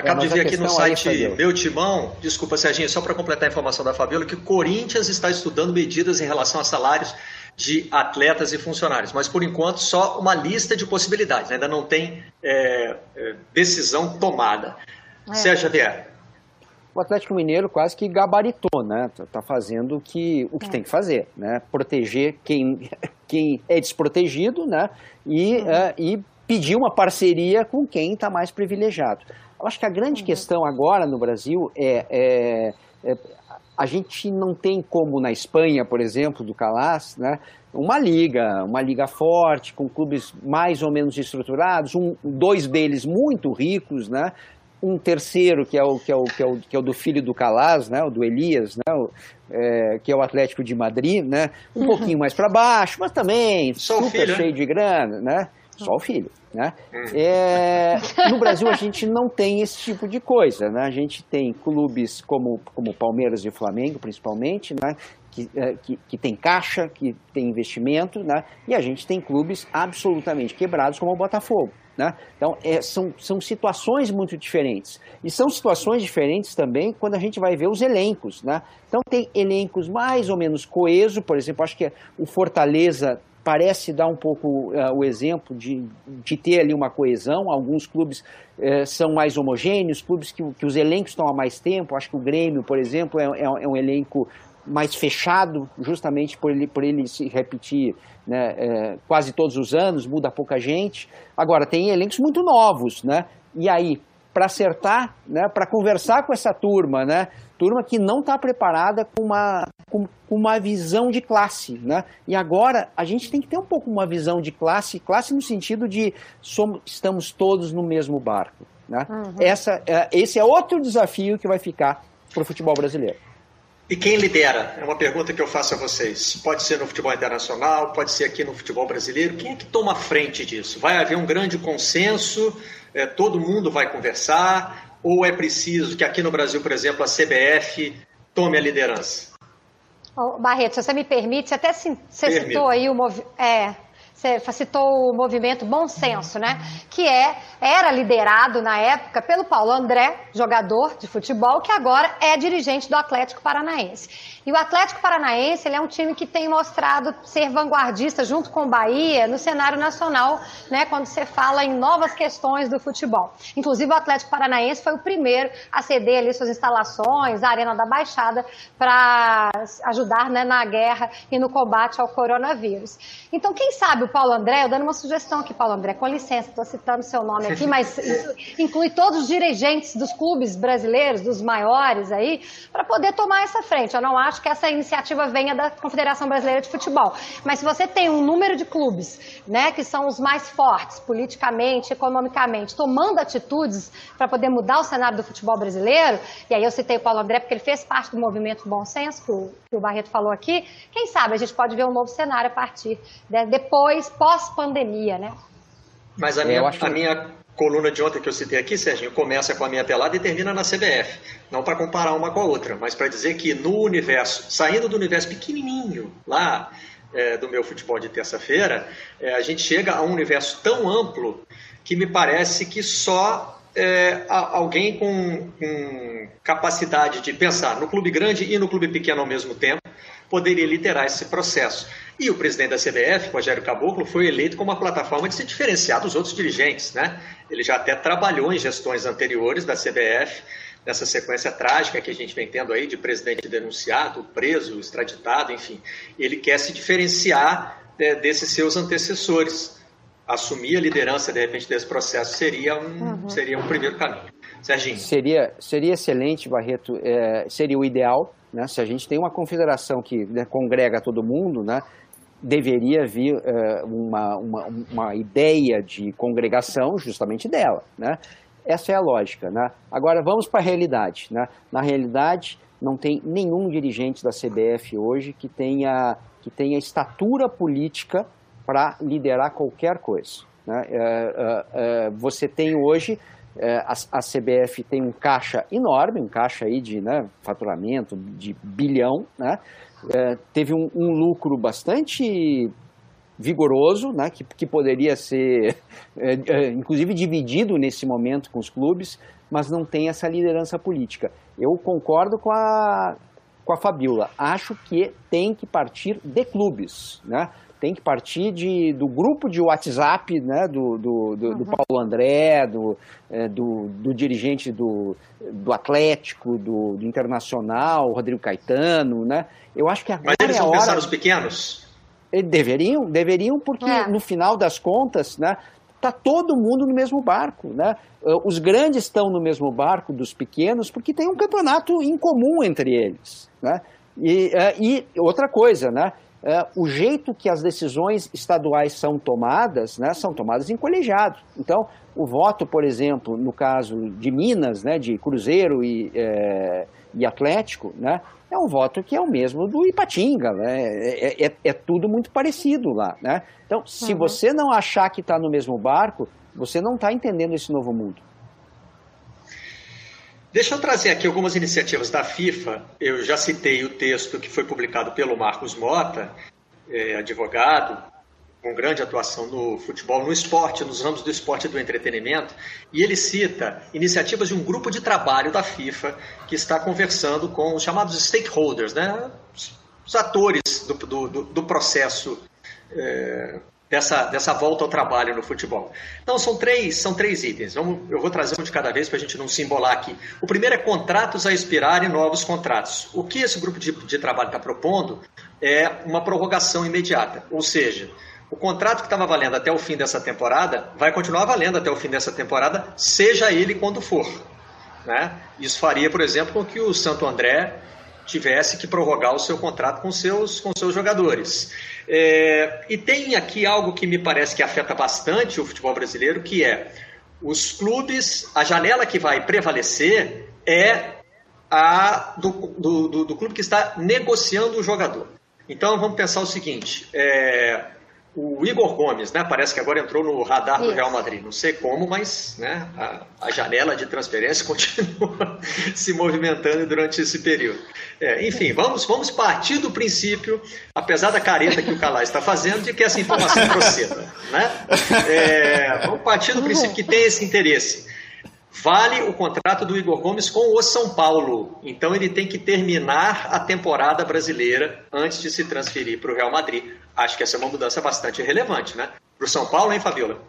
Acabo é, de ver aqui no site Meu Timão, desculpa Serginho, só para completar a informação da Fabiola, que o Corinthians está estudando medidas em relação a salários de atletas e funcionários, mas por enquanto só uma lista de possibilidades, né? ainda não tem é, é, decisão tomada. É. Sérgio Xavier. O Atlético Mineiro quase que gabaritou, né? Tá, tá fazendo o que, o que é. tem que fazer, né? Proteger quem, quem é desprotegido, né? E, uhum. uh, e pedir uma parceria com quem está mais privilegiado. Eu acho que a grande uhum. questão agora no Brasil é, é, é, a gente não tem como na Espanha, por exemplo, do Calas, né, uma liga, uma liga forte, com clubes mais ou menos estruturados, um, dois deles muito ricos, né, um terceiro que é o que é o, que é o, que é o do filho do Calas, né, o do Elias, né, o, é, que é o Atlético de Madrid, né, um uhum. pouquinho mais para baixo, mas também Só super filho, cheio de grana, né, só o filho. Né? Hum. É, no Brasil a gente não tem esse tipo de coisa. Né? A gente tem clubes como, como Palmeiras e Flamengo, principalmente, né? que, é, que, que tem caixa, que tem investimento, né? e a gente tem clubes absolutamente quebrados como o Botafogo. Né? Então, é, são, são situações muito diferentes. E são situações diferentes também quando a gente vai ver os elencos. Né? Então, tem elencos mais ou menos coeso, por exemplo, acho que o Fortaleza parece dar um pouco uh, o exemplo de, de ter ali uma coesão. Alguns clubes uh, são mais homogêneos, clubes que, que, os elencos estão há mais tempo. Acho que o Grêmio, por exemplo, é, é, é um elenco mais fechado, justamente por ele, por ele se repetir né, é, quase todos os anos, muda pouca gente. Agora, tem elencos muito novos, né? E aí, para acertar, né, para conversar com essa turma, né, turma que não está preparada com uma, com, uma visão de classe. Né? E agora a gente tem que ter um pouco uma visão de classe, classe no sentido de somos, estamos todos no mesmo barco. Né? Uhum. Essa, é, esse é outro desafio que vai ficar para o futebol brasileiro. E quem lidera? É uma pergunta que eu faço a vocês. Pode ser no futebol internacional, pode ser aqui no futebol brasileiro. Quem é que toma frente disso? Vai haver um grande consenso? É, todo mundo vai conversar? Ou é preciso que aqui no Brasil, por exemplo, a CBF tome a liderança? Barreto, se você me permite, você até citou aí o movimento. É, você citou o movimento Bom Senso, né? Que é, era liderado na época pelo Paulo André, jogador de futebol, que agora é dirigente do Atlético Paranaense. E o Atlético Paranaense ele é um time que tem mostrado ser vanguardista junto com o Bahia no cenário nacional, né, quando você fala em novas questões do futebol. Inclusive o Atlético Paranaense foi o primeiro a ceder ali suas instalações, a Arena da Baixada, para ajudar né, na guerra e no combate ao coronavírus. Então, quem sabe o Paulo André, eu dando uma sugestão aqui, Paulo André, com licença, estou citando seu nome aqui, mas isso inclui todos os dirigentes dos clubes brasileiros, dos maiores aí, para poder tomar essa frente. Eu não acho que essa iniciativa venha da Confederação Brasileira de Futebol. Mas se você tem um número de clubes, né, que são os mais fortes politicamente, economicamente, tomando atitudes para poder mudar o cenário do futebol brasileiro, e aí eu citei o Paulo André porque ele fez parte do movimento Bom Senso, que o, que o Barreto falou aqui, quem sabe a gente pode ver um novo cenário a partir de, depois, pós-pandemia, né? Mas a minha, a minha coluna de ontem que eu citei aqui, Serginho, começa com a minha pelada e termina na CBF. Não para comparar uma com a outra, mas para dizer que no universo, saindo do universo pequenininho, lá é, do meu futebol de terça-feira, é, a gente chega a um universo tão amplo que me parece que só é, alguém com, com, capacidade de pensar no clube grande e no clube pequeno ao mesmo tempo poderia liderar esse processo. E o presidente da CBF, Rogério Caboclo, foi eleito como uma plataforma de se diferenciar dos outros dirigentes. Né? Ele já até trabalhou em gestões anteriores da CBF, nessa sequência trágica que a gente vem tendo aí de presidente denunciado, preso, extraditado, enfim. Ele quer se diferenciar é, desses seus antecessores assumir a liderança, de repente, desse processo seria um, uhum. seria um primeiro caminho. Serginho. Seria, seria excelente, Barreto, é, seria o ideal, né? se a gente tem uma confederação que né, congrega todo mundo, né? deveria vir é, uma, uma, uma ideia de congregação justamente dela. Né? Essa é a lógica. Né? Agora, vamos para a realidade. Né? Na realidade, não tem nenhum dirigente da CBF hoje que tenha, que tenha estatura política para liderar qualquer coisa. Né? É, é, você tem hoje, a, a, CBF tem um caixa enorme, um caixa aí de né, faturamento de bilhão, né? É, teve um, um, lucro bastante vigoroso, né, que, que poderia ser, é, inclusive, dividido nesse momento com os clubes, mas não tem essa liderança política. Eu concordo com a, com a Fabiola. Acho que tem que partir de clubes, né? Tem que partir de, do grupo de WhatsApp né, do, do, do, uhum. do Paulo André, do, é, do, do, dirigente do, do Atlético, do, do Internacional, Rodrigo Caetano. Né? Eu acho que agora Mas eles é vão hora... pensar nos pequenos? Deveriam, deveriam, porque é. no final das contas, né, tá todo mundo no mesmo barco, né? Os grandes estão no mesmo barco dos pequenos porque tem um campeonato em comum entre eles, né? E, é, e outra coisa, né? É, o jeito que as decisões estaduais são tomadas, né, são tomadas em colegiado. Então, o voto, por exemplo, no caso de Minas, né, de Cruzeiro e, é, e Atlético, né, é um voto que é o mesmo do Ipatinga, né? é, é, é tudo muito parecido lá. Né? Então, se uhum. você não achar que está no mesmo barco, você não está entendendo esse novo mundo. Deixa eu trazer aqui algumas iniciativas da FIFA. Eu já citei o texto que foi publicado pelo Marcos Mota, é, advogado, com grande atuação no futebol, no esporte, nos ramos do esporte e do entretenimento, e ele cita iniciativas de um grupo de trabalho da FIFA que está conversando com os chamados stakeholders, né? os atores do, do, do processo é, dessa, dessa volta ao trabalho no futebol. Então, são três, são três itens. Vamos, eu vou trazer um de cada vez para a gente não se embolar aqui. O primeiro é contratos a expirar e novos contratos. O que esse grupo de, de trabalho está propondo é uma prorrogação imediata, ou seja, o contrato que estava valendo até o fim dessa temporada vai continuar valendo até o fim dessa temporada, seja ele quando for. Né? Isso faria, por exemplo, com que o Santo André tivesse que prorrogar o seu contrato com seus, com seus jogadores. É, e tem aqui algo que me parece que afeta bastante o futebol brasileiro, que é os clubes, a janela que vai prevalecer é a do, do, do, do clube que está negociando o jogador. Então vamos pensar o seguinte: é, o Igor Gomes, né, parece que agora entrou no radar do Real Madrid. Não sei como, mas né, a, a janela de transferência continua se movimentando durante esse período. É, enfim, vamos, vamos partir do princípio, apesar da careta que o Calais está fazendo, de que essa informação proceda. Né? É, vamos partir do princípio que tem esse interesse. Vale o contrato do Igor Gomes com o São Paulo. Então ele tem que terminar a temporada brasileira antes de se transferir para o Real Madrid. Acho que essa é uma mudança bastante relevante, né? Para o São Paulo, hein, Fabiola?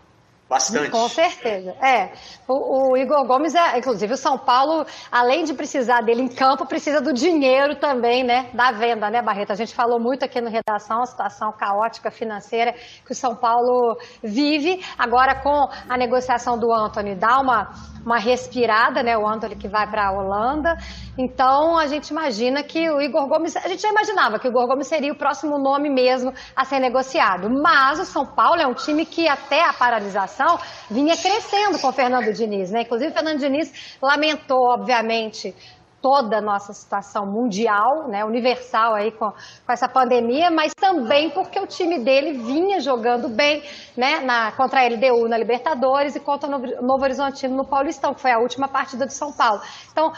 Bastante. Com certeza. É. O, o, Igor Gomes, é, inclusive, o São Paulo, além de precisar dele em campo, precisa do dinheiro também, né? Da venda, né, Barreto? A gente falou muito aqui no Redação, a situação caótica financeira que o São Paulo vive. Agora, com a negociação do Anthony, dá uma, uma respirada, né? O Anthony que vai para a Holanda. Então, a gente imagina que o Igor Gomes, a gente já imaginava que o Igor Gomes seria o próximo nome mesmo a ser negociado. Mas o São Paulo é um time que, até a paralisação, vinha crescendo com o Fernando Diniz, né? Inclusive, o Fernando Diniz lamentou, obviamente, toda a nossa situação mundial, né, universal aí com, com essa pandemia, mas também porque o time dele vinha jogando bem, né, na, contra a LDU na Libertadores e contra o Novo Horizontino no Paulistão, que foi a última partida de São Paulo. Então,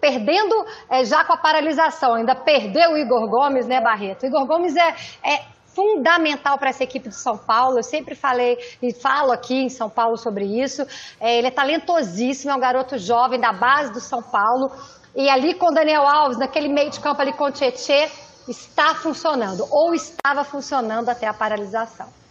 perdendo é, já com a paralisação, ainda perdeu o Igor Gomes, né, Barreto? O Igor Gomes é, é fundamental para essa equipe de São Paulo. Eu sempre falei e falo aqui em São Paulo sobre isso. É, ele é talentosíssimo, é um garoto jovem da base do São Paulo. E ali com o Daniel Alves, naquele meio de campo ali com o Tietê, está funcionando, ou estava funcionando até a paralisação.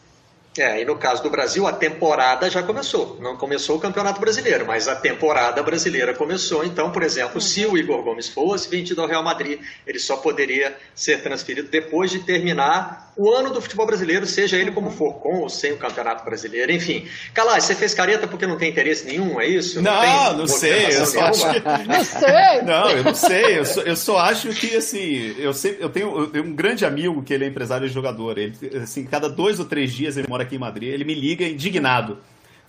É, e no caso do Brasil, a temporada já começou. Não começou o Campeonato Brasileiro, mas a temporada brasileira começou. Então, por exemplo, se o Igor Gomes fosse vendido ao Real Madrid, ele só poderia ser transferido depois de terminar o ano do futebol brasileiro, seja ele como for, com ou sem o Campeonato Brasileiro. Enfim. Calais, você fez careta porque não tem interesse nenhum, é isso? Não, não, não sei. Eu só acho que... Não sei. Não, eu não sei. Eu só, eu só acho que, assim, eu, sempre, eu, tenho, eu tenho um grande amigo que ele é empresário e jogador. Ele, assim, cada dois ou três dias ele mora aqui em Madrid, ele me liga indignado.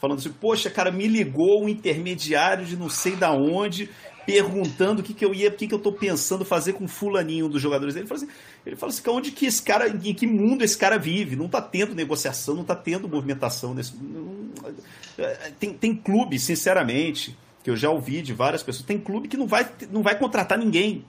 Falando assim, poxa, cara, me ligou um intermediário de não sei da onde, perguntando o que, que eu ia, o que, que eu tô pensando fazer com fulaninho dos jogadores dele. Ele falou assim, ele assim, onde que esse cara, em que mundo esse cara vive? Não tá tendo negociação, não tá tendo movimentação nesse. Tem, tem clube, sinceramente, que eu já ouvi de várias pessoas, tem clube que não vai, não vai contratar ninguém.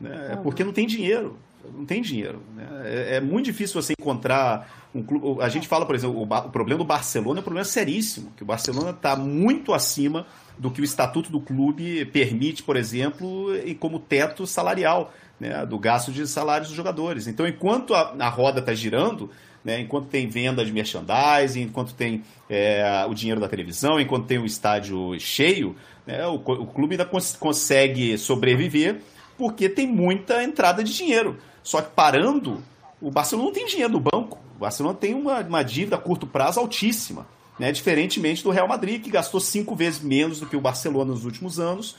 Né? Uhum. Porque não tem dinheiro. Não tem dinheiro. Né? É, é muito difícil você encontrar um clube, a gente fala, por exemplo, o, o, problema do Barcelona é um problema seríssimo, que o Barcelona está muito acima do que o estatuto do clube permite, por exemplo, e como teto salarial, né, do gasto de salários dos jogadores. Então, enquanto a, a roda está girando, né, enquanto tem venda de merchandising, enquanto tem é, o dinheiro da televisão, enquanto tem o estádio cheio, né, o, o clube ainda cons consegue sobreviver porque tem muita entrada de dinheiro. Só que parando, o Barcelona não tem dinheiro no banco. O Barcelona tem uma, uma dívida a curto prazo altíssima. Né? Diferentemente do Real Madrid, que gastou cinco vezes menos do que o Barcelona nos últimos anos.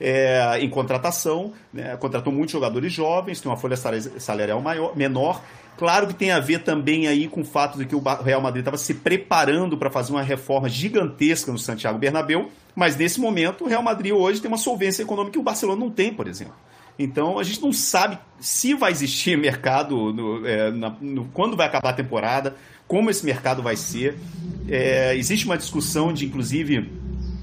É, em contratação, né? contratou muitos jogadores jovens, tem uma folha salarial maior, menor. Claro que tem a ver também aí com o fato de que o Real Madrid estava se preparando para fazer uma reforma gigantesca no Santiago Bernabéu, mas nesse momento o Real Madrid hoje tem uma solvência econômica que o Barcelona não tem, por exemplo. Então a gente não sabe se vai existir mercado, no, é, na, no, quando vai acabar a temporada, como esse mercado vai ser. É, existe uma discussão de, inclusive,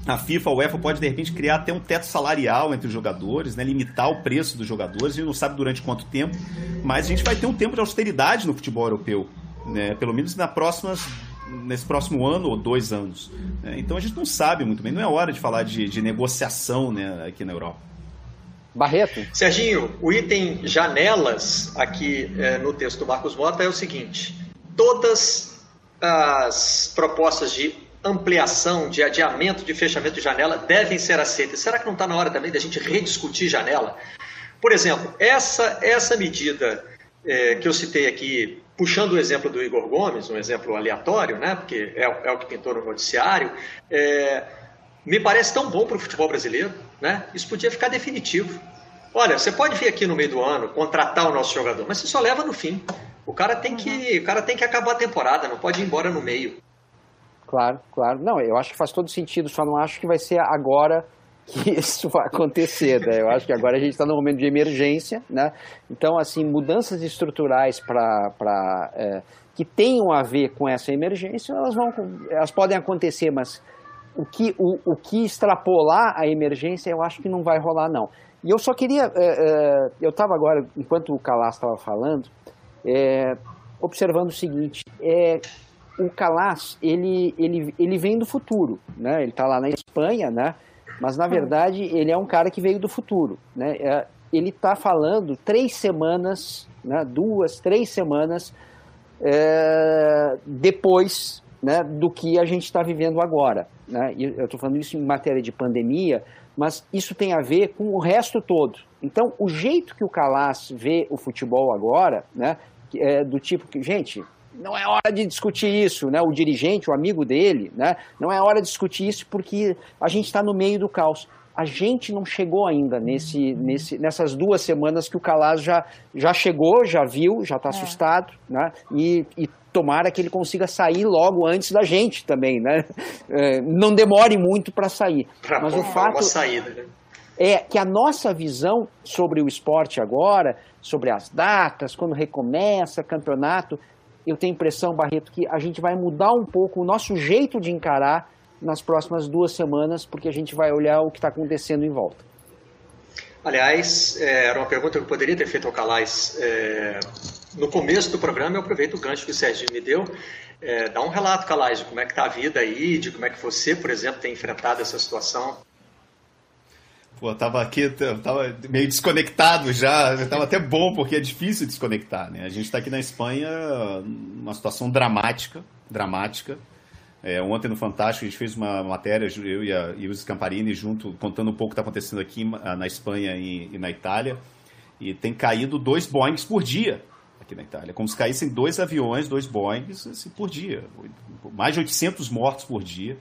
a FIFA, a UEFA pode de repente criar até um teto salarial entre os jogadores, né, limitar o preço dos jogadores. A gente não sabe durante quanto tempo, mas a gente vai ter um tempo de austeridade no futebol europeu, né, pelo menos na próximas nesse próximo ano ou dois anos. Né. Então a gente não sabe muito bem, não é hora de falar de, de negociação né, aqui na Europa. Barreto. Serginho, o item janelas aqui é, no texto do Marcos Mota é o seguinte: todas as propostas de ampliação, de adiamento, de fechamento de janela devem ser aceitas. Será que não está na hora também da gente rediscutir janela? Por exemplo, essa, essa medida é, que eu citei aqui, puxando o exemplo do Igor Gomes, um exemplo aleatório, né, porque é, é o que pintou no noticiário, é, me parece tão bom para o futebol brasileiro, né? Isso podia ficar definitivo. Olha, você pode vir aqui no meio do ano contratar o nosso jogador, mas você só leva no fim. O cara tem que, uhum. o cara tem que acabar a temporada, não pode ir embora no meio. Claro, claro. Não, eu acho que faz todo sentido, só não acho que vai ser agora que isso vai acontecer, né? Eu acho que agora a gente está no momento de emergência, né? Então, assim, mudanças estruturais para é, que tenham a ver com essa emergência, elas vão, elas podem acontecer, mas o que, o, o que extrapolar a emergência, eu acho que não vai rolar, não. E eu só queria. É, é, eu estava agora, enquanto o Calas estava falando, é, observando o seguinte: é, o Calas ele, ele, ele vem do futuro, né? Ele está lá na Espanha, né? Mas na verdade ele é um cara que veio do futuro, né? É, ele está falando três semanas, né? Duas, três semanas é, depois né, do que a gente está vivendo agora. Né? E eu estou falando isso em matéria de pandemia, mas isso tem a ver com o resto todo. Então, o jeito que o Calas vê o futebol agora, né, é do tipo que, gente, não é hora de discutir isso, né? O dirigente, o amigo dele, né? Não é hora de discutir isso porque a gente está no meio do caos. A gente não chegou ainda nesse, nesse, nessas duas semanas que o Calas já, já chegou, já viu, já está é. assustado, né? E, e tomara que ele consiga sair logo antes da gente também, né? É, não demore muito para sair. Pra Mas o fato uma saída, né? é que a nossa visão sobre o esporte agora, sobre as datas, quando recomeça campeonato, eu tenho a impressão, Barreto, que a gente vai mudar um pouco o nosso jeito de encarar nas próximas duas semanas, porque a gente vai olhar o que está acontecendo em volta. Aliás, é, era uma pergunta que eu poderia ter feito ao Calais é, no começo do programa. Eu aproveito o gancho que o Serginho me deu. É, dá um relato, Calais, de como é que está a vida aí, de como é que você, por exemplo, tem enfrentado essa situação. Pô, tava aqui, tava meio desconectado já, tava até bom, porque é difícil desconectar, né? A gente está aqui na Espanha, numa situação dramática, dramática. É, ontem no Fantástico a gente fez uma matéria, eu e, a, o Scamparini junto, contando um pouco o que está acontecendo aqui na Espanha e, e, na Itália. E tem caído dois Boeings por dia aqui na Itália. Como se caíssem dois aviões, dois Boeings assim, por dia. Mais de 800 mortos por dia.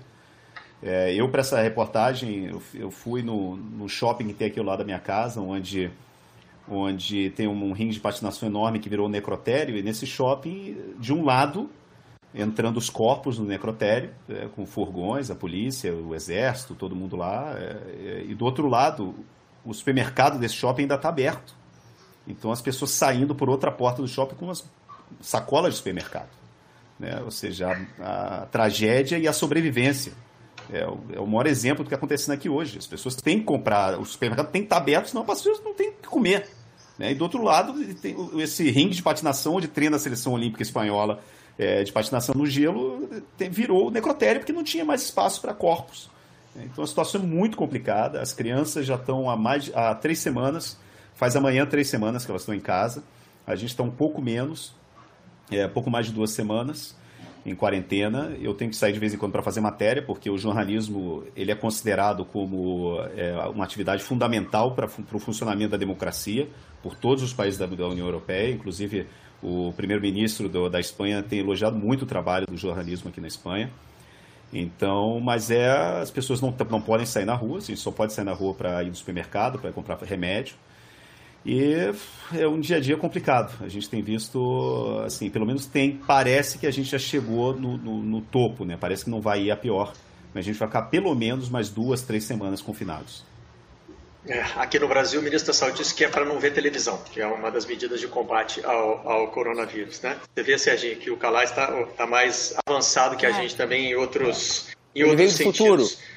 É, eu, para essa reportagem, eu, eu fui no, no, shopping que tem aqui ao lado da minha casa, onde, onde tem um, um ringue de patinação enorme que virou um necrotério, e nesse shopping, de um lado, entrando os corpos no necrotério, é, com furgões, a polícia, o exército, todo mundo lá, é, é e do outro lado, o supermercado desse shopping ainda está aberto. Então as pessoas saindo por outra porta do shopping com umas sacolas de supermercado. Né? Ou seja, a, a tragédia e a sobrevivência. É o, é o maior exemplo do que está acontecendo aqui hoje. As pessoas têm que comprar, o supermercado tem que estar aberto, senão as pessoas não têm que comer. Né? E do outro lado, tem esse ringue de patinação onde treina a seleção olímpica espanhola é, de patinação no gelo, tem, virou necrotério porque não tinha mais espaço para corpos. Então a situação é muito complicada. As crianças já estão há mais há três semanas, faz amanhã três semanas que elas estão em casa. A gente está um pouco menos, é, pouco mais de duas semanas em quarentena. Eu tenho que sair de vez em quando para fazer matéria, porque o jornalismo ele é considerado como é, uma atividade fundamental para o funcionamento da democracia por todos os países da, da União Europeia, inclusive o primeiro-ministro da Espanha tem elogiado muito o trabalho do jornalismo aqui na Espanha. Então, mas é as pessoas não, não podem sair na rua, assim, só pode sair na rua para ir no supermercado, para comprar remédio. E é um dia a dia complicado. A gente tem visto, assim, pelo menos tem, parece que a gente já chegou no, no, no topo, né? Parece que não vai ir a pior. Mas a gente vai ficar pelo menos mais duas, três semanas confinados. É, aqui no Brasil, o ministro da Saúde disse que é para não ver televisão, que é uma das medidas de combate ao, ao coronavírus. Né? Você vê, Serginho, que o Calais está tá mais avançado que a é. gente também em outros, em Ele outros sentidos. Futuro.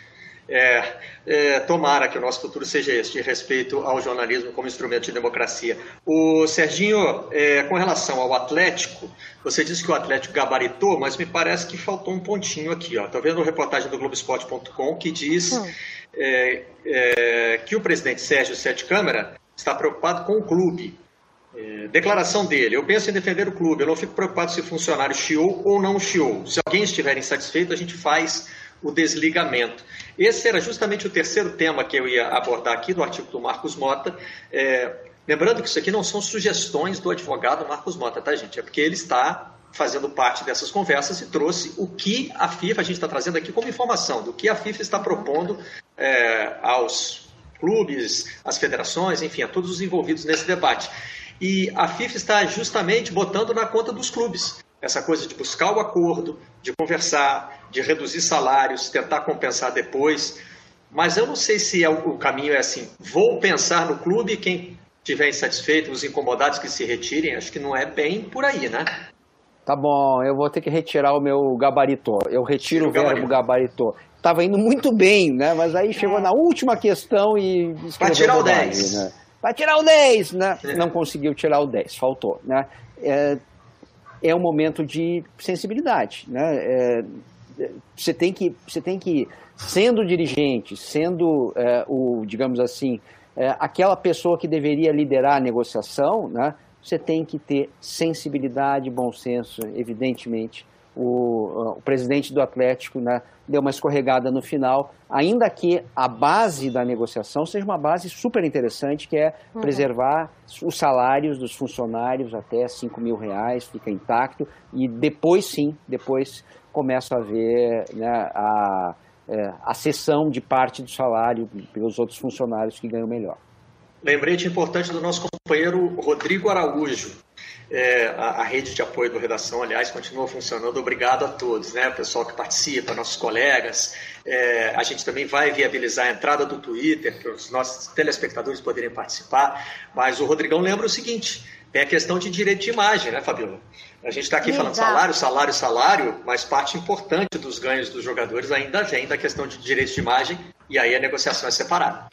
É, é, tomara que o nosso futuro seja esse, de respeito ao jornalismo como instrumento de democracia. O Serginho, é, com relação ao Atlético, você disse que o Atlético gabaritou, mas me parece que faltou um pontinho aqui. Estou vendo uma reportagem do Globoesporte.com que diz hum. é, é que o presidente Sérgio Sete Câmara está preocupado com o clube. É, declaração dele: Eu penso em defender o clube, eu não fico preocupado se o funcionário chiou ou não chiou. Se alguém estiver insatisfeito, a gente faz o desligamento. Esse era justamente o terceiro tema que eu ia abordar aqui do artigo do Marcos Mota. É, lembrando que isso aqui não são sugestões do advogado Marcos Mota, tá, gente? É porque ele está fazendo parte dessas conversas e trouxe o que a FIFA, a gente está trazendo aqui como informação, do que a FIFA está propondo é, aos clubes, às federações, enfim, a todos os envolvidos nesse debate. E a FIFA está justamente botando na conta dos clubes essa coisa de buscar o acordo, de conversar, de reduzir salários, tentar compensar depois. Mas eu não sei se é o caminho é assim, vou pensar no clube, quem estiver insatisfeito, os incomodados que se retirem, acho que não é bem por aí, né? Tá bom, eu vou ter que retirar o meu gabarito. Eu retiro o, o verbo gabarito. Tava indo muito bem, né? Mas aí chegou na última questão e Vai tirar o 10. Né? Vai tirar o 10, né? É. Não conseguiu tirar o 10, faltou, né? É, é um momento de sensibilidade. Né? É, você, tem que, você tem que, sendo dirigente, sendo é, o, digamos assim, é, aquela pessoa que deveria liderar a negociação, né? você tem que ter sensibilidade, bom senso, evidentemente, o, o presidente do Atlético né, deu uma escorregada no final, ainda que a base da negociação seja uma base super interessante, que é uhum. preservar os salários dos funcionários até 5 mil reais, fica intacto, e depois sim, depois começa a haver né, a, é, a cessão de parte do salário pelos outros funcionários que ganham melhor. Lembrete importante do nosso companheiro Rodrigo Araújo. É, a, a, rede de apoio do Redação, aliás, continua funcionando. Obrigado a todos, né? O pessoal que participa, nossos colegas. É, a gente também vai viabilizar a entrada do Twitter para os nossos telespectadores poderem participar. Mas o Rodrigão lembra o seguinte: tem a questão de direito de imagem, né, Fabiola? A gente está aqui Exato. falando salário, salário, salário, mas parte importante dos ganhos dos jogadores ainda vem da questão de direito de imagem e aí a negociação é separada.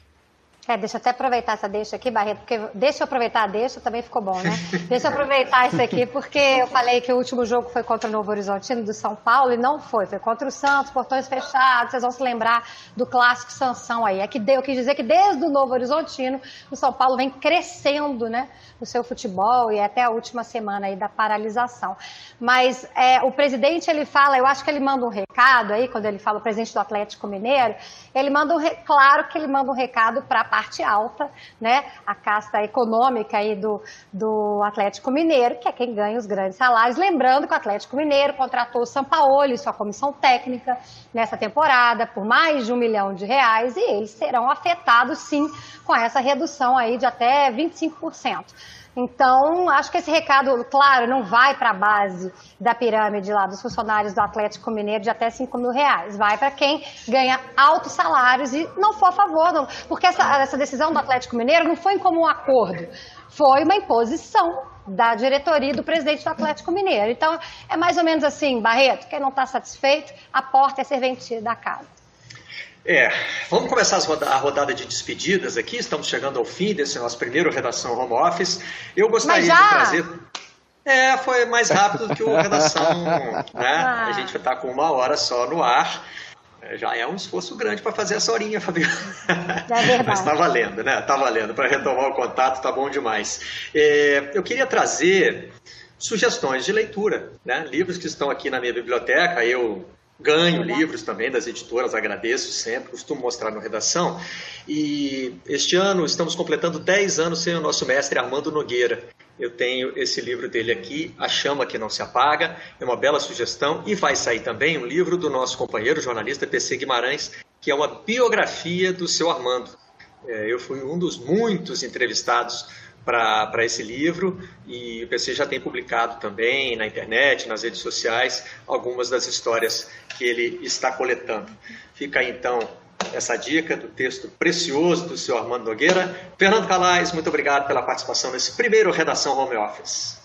É, deixa eu até aproveitar essa deixa aqui, Barreto, porque deixa eu aproveitar a deixa, também ficou bom, né? Deixa eu aproveitar isso aqui, porque eu falei que o último jogo foi contra o Novo Horizontino do São Paulo e não foi, foi contra o Santos, portões fechados, vocês vão se lembrar do clássico Sansão aí. É que eu quis dizer que desde o Novo Horizontino, o São Paulo vem crescendo, né, o seu futebol e até a última semana aí da paralisação. Mas é, o presidente, ele fala, eu acho que ele manda um recado aí, quando ele fala o presidente do Atlético Mineiro, ele manda um, claro que ele manda um recado para a parte alta, né? A casta econômica aí do, do Atlético Mineiro, que é quem ganha os grandes salários. Lembrando que o Atlético Mineiro contratou o Sampaoli, sua comissão técnica, nessa temporada, por mais de um milhão de reais, e eles serão afetados sim com essa redução aí de até 25%. Então, acho que esse recado, claro, não vai para a base da pirâmide lá dos funcionários do Atlético Mineiro de até 5 mil reais. Vai para quem ganha altos salários e não for a favor. Não, porque essa, essa decisão do Atlético Mineiro não foi como um acordo, foi uma imposição da diretoria do presidente do Atlético Mineiro. Então, é mais ou menos assim, Barreto, quem não está satisfeito, a porta é serventia da casa. É, vamos começar a rodada de despedidas aqui. Estamos chegando ao fim desse nosso primeiro Redação Home Office. Eu gostaria de trazer. É, foi mais rápido que o Redação. né? Ah. A gente está com uma hora só no ar. É, já é um esforço grande para fazer essa horinha, Fabiana. É Mas está valendo, né? Está valendo. Para retomar o contato, tá bom demais. É, eu queria trazer sugestões de leitura, né? Livros que estão aqui na minha biblioteca. Eu Ganho livros também das editoras, agradeço sempre, costumo mostrar no redação. E este ano estamos completando 10 anos sem o nosso mestre Armando Nogueira. Eu tenho esse livro dele aqui, A Chama Que Não Se Apaga, é uma bela sugestão. E vai sair também um livro do nosso companheiro jornalista PC Guimarães, que é uma biografia do seu Armando. É, eu fui um dos muitos entrevistados para esse livro e o PC já tem publicado também na internet, nas redes sociais, algumas das histórias que ele está coletando. Fica aí então essa dica do texto precioso do senhor Armando Nogueira. Fernando Calais, muito obrigado pela participação nesse primeiro Redação Home Office.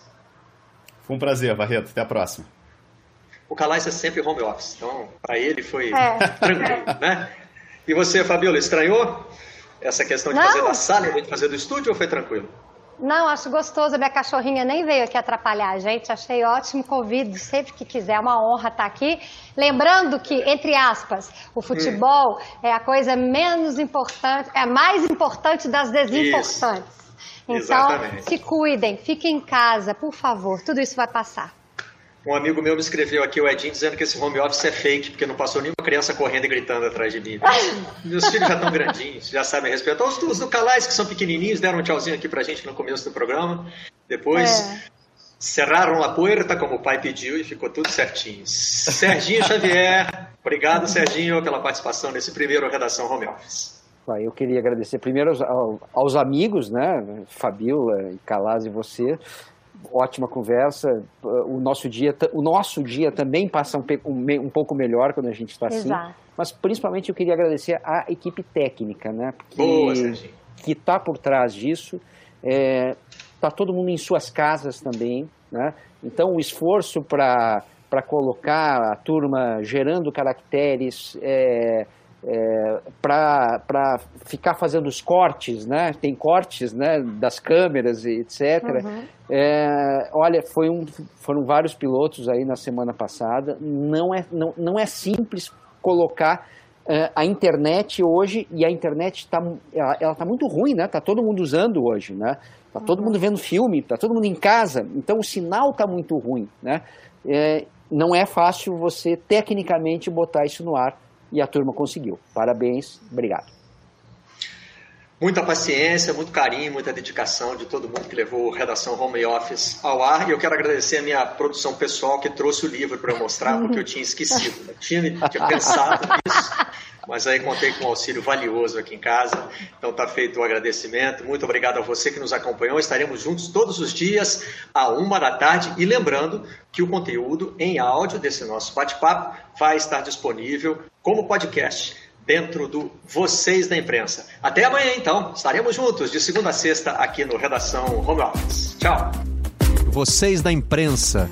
Foi um prazer, Barreto. Até a próxima. O Calais é sempre home office, então para ele foi é. tranquilo, né? E você, Fabiola, estranhou essa questão de Não. fazer da sala e de fazer do estúdio ou foi tranquilo? Não, acho gostoso. Minha cachorrinha nem veio aqui atrapalhar a gente. Achei ótimo. Convido sempre que quiser. É uma honra estar aqui. Lembrando que, entre aspas, o futebol é a coisa menos importante, é a mais importante das desimportantes. Isso. Então, Exatamente. se cuidem, fiquem em casa, por favor. Tudo isso vai passar. Um amigo meu me escreveu aqui, o Edinho, dizendo que esse home office é fake, porque não passou nenhuma criança correndo e gritando atrás de mim. Meus filhos já estão grandinhos, já sabem respeitar. Os, os do Calais, que são pequenininhos, deram um tchauzinho aqui pra gente no começo do programa. Depois é. cerraram a porta, como o pai pediu, e ficou tudo certinho. Serginho Xavier, obrigado, Serginho, pela participação nesse primeiro Redação Home Office. Eu queria agradecer primeiro aos, aos amigos, né, Fabiola e Calaz e você, ótima conversa. O nosso dia, o nosso dia também passa um, um, um pouco melhor quando a gente está assim. Mas principalmente eu queria agradecer à equipe técnica, né? que está por trás disso. Está é, tá todo mundo em suas casas também, né? Então o esforço para para colocar a turma gerando caracteres, é, é, para ficar fazendo os cortes, né? Tem cortes, né? Das câmeras e etc. Uhum. É, olha, foi um, foram vários pilotos aí na semana passada. Não é, não, não é simples colocar é, a internet hoje e a internet está ela, ela tá muito ruim, né? Tá todo mundo usando hoje, né? Tá todo uhum. mundo vendo filme, tá todo mundo em casa. Então o sinal tá muito ruim, né? É, não é fácil você tecnicamente botar isso no ar e a turma conseguiu. Parabéns, obrigado. Muita paciência, muito carinho, muita dedicação de todo mundo que levou Redação Home Office ao ar. E eu quero agradecer a minha produção pessoal que trouxe o livro para eu mostrar, porque eu tinha esquecido. Eu tinha, tinha pensado nisso, mas aí contei com um auxílio valioso aqui em casa. Então está feito o agradecimento. Muito obrigado a você que nos acompanhou. Estaremos juntos todos os dias, à uma da tarde. E lembrando que o conteúdo em áudio desse nosso bate-papo vai estar disponível como podcast dentro do Vocês da Imprensa. Até amanhã, então. Estaremos juntos de segunda a sexta aqui no Redação Home Office. Tchau. Vocês da Imprensa.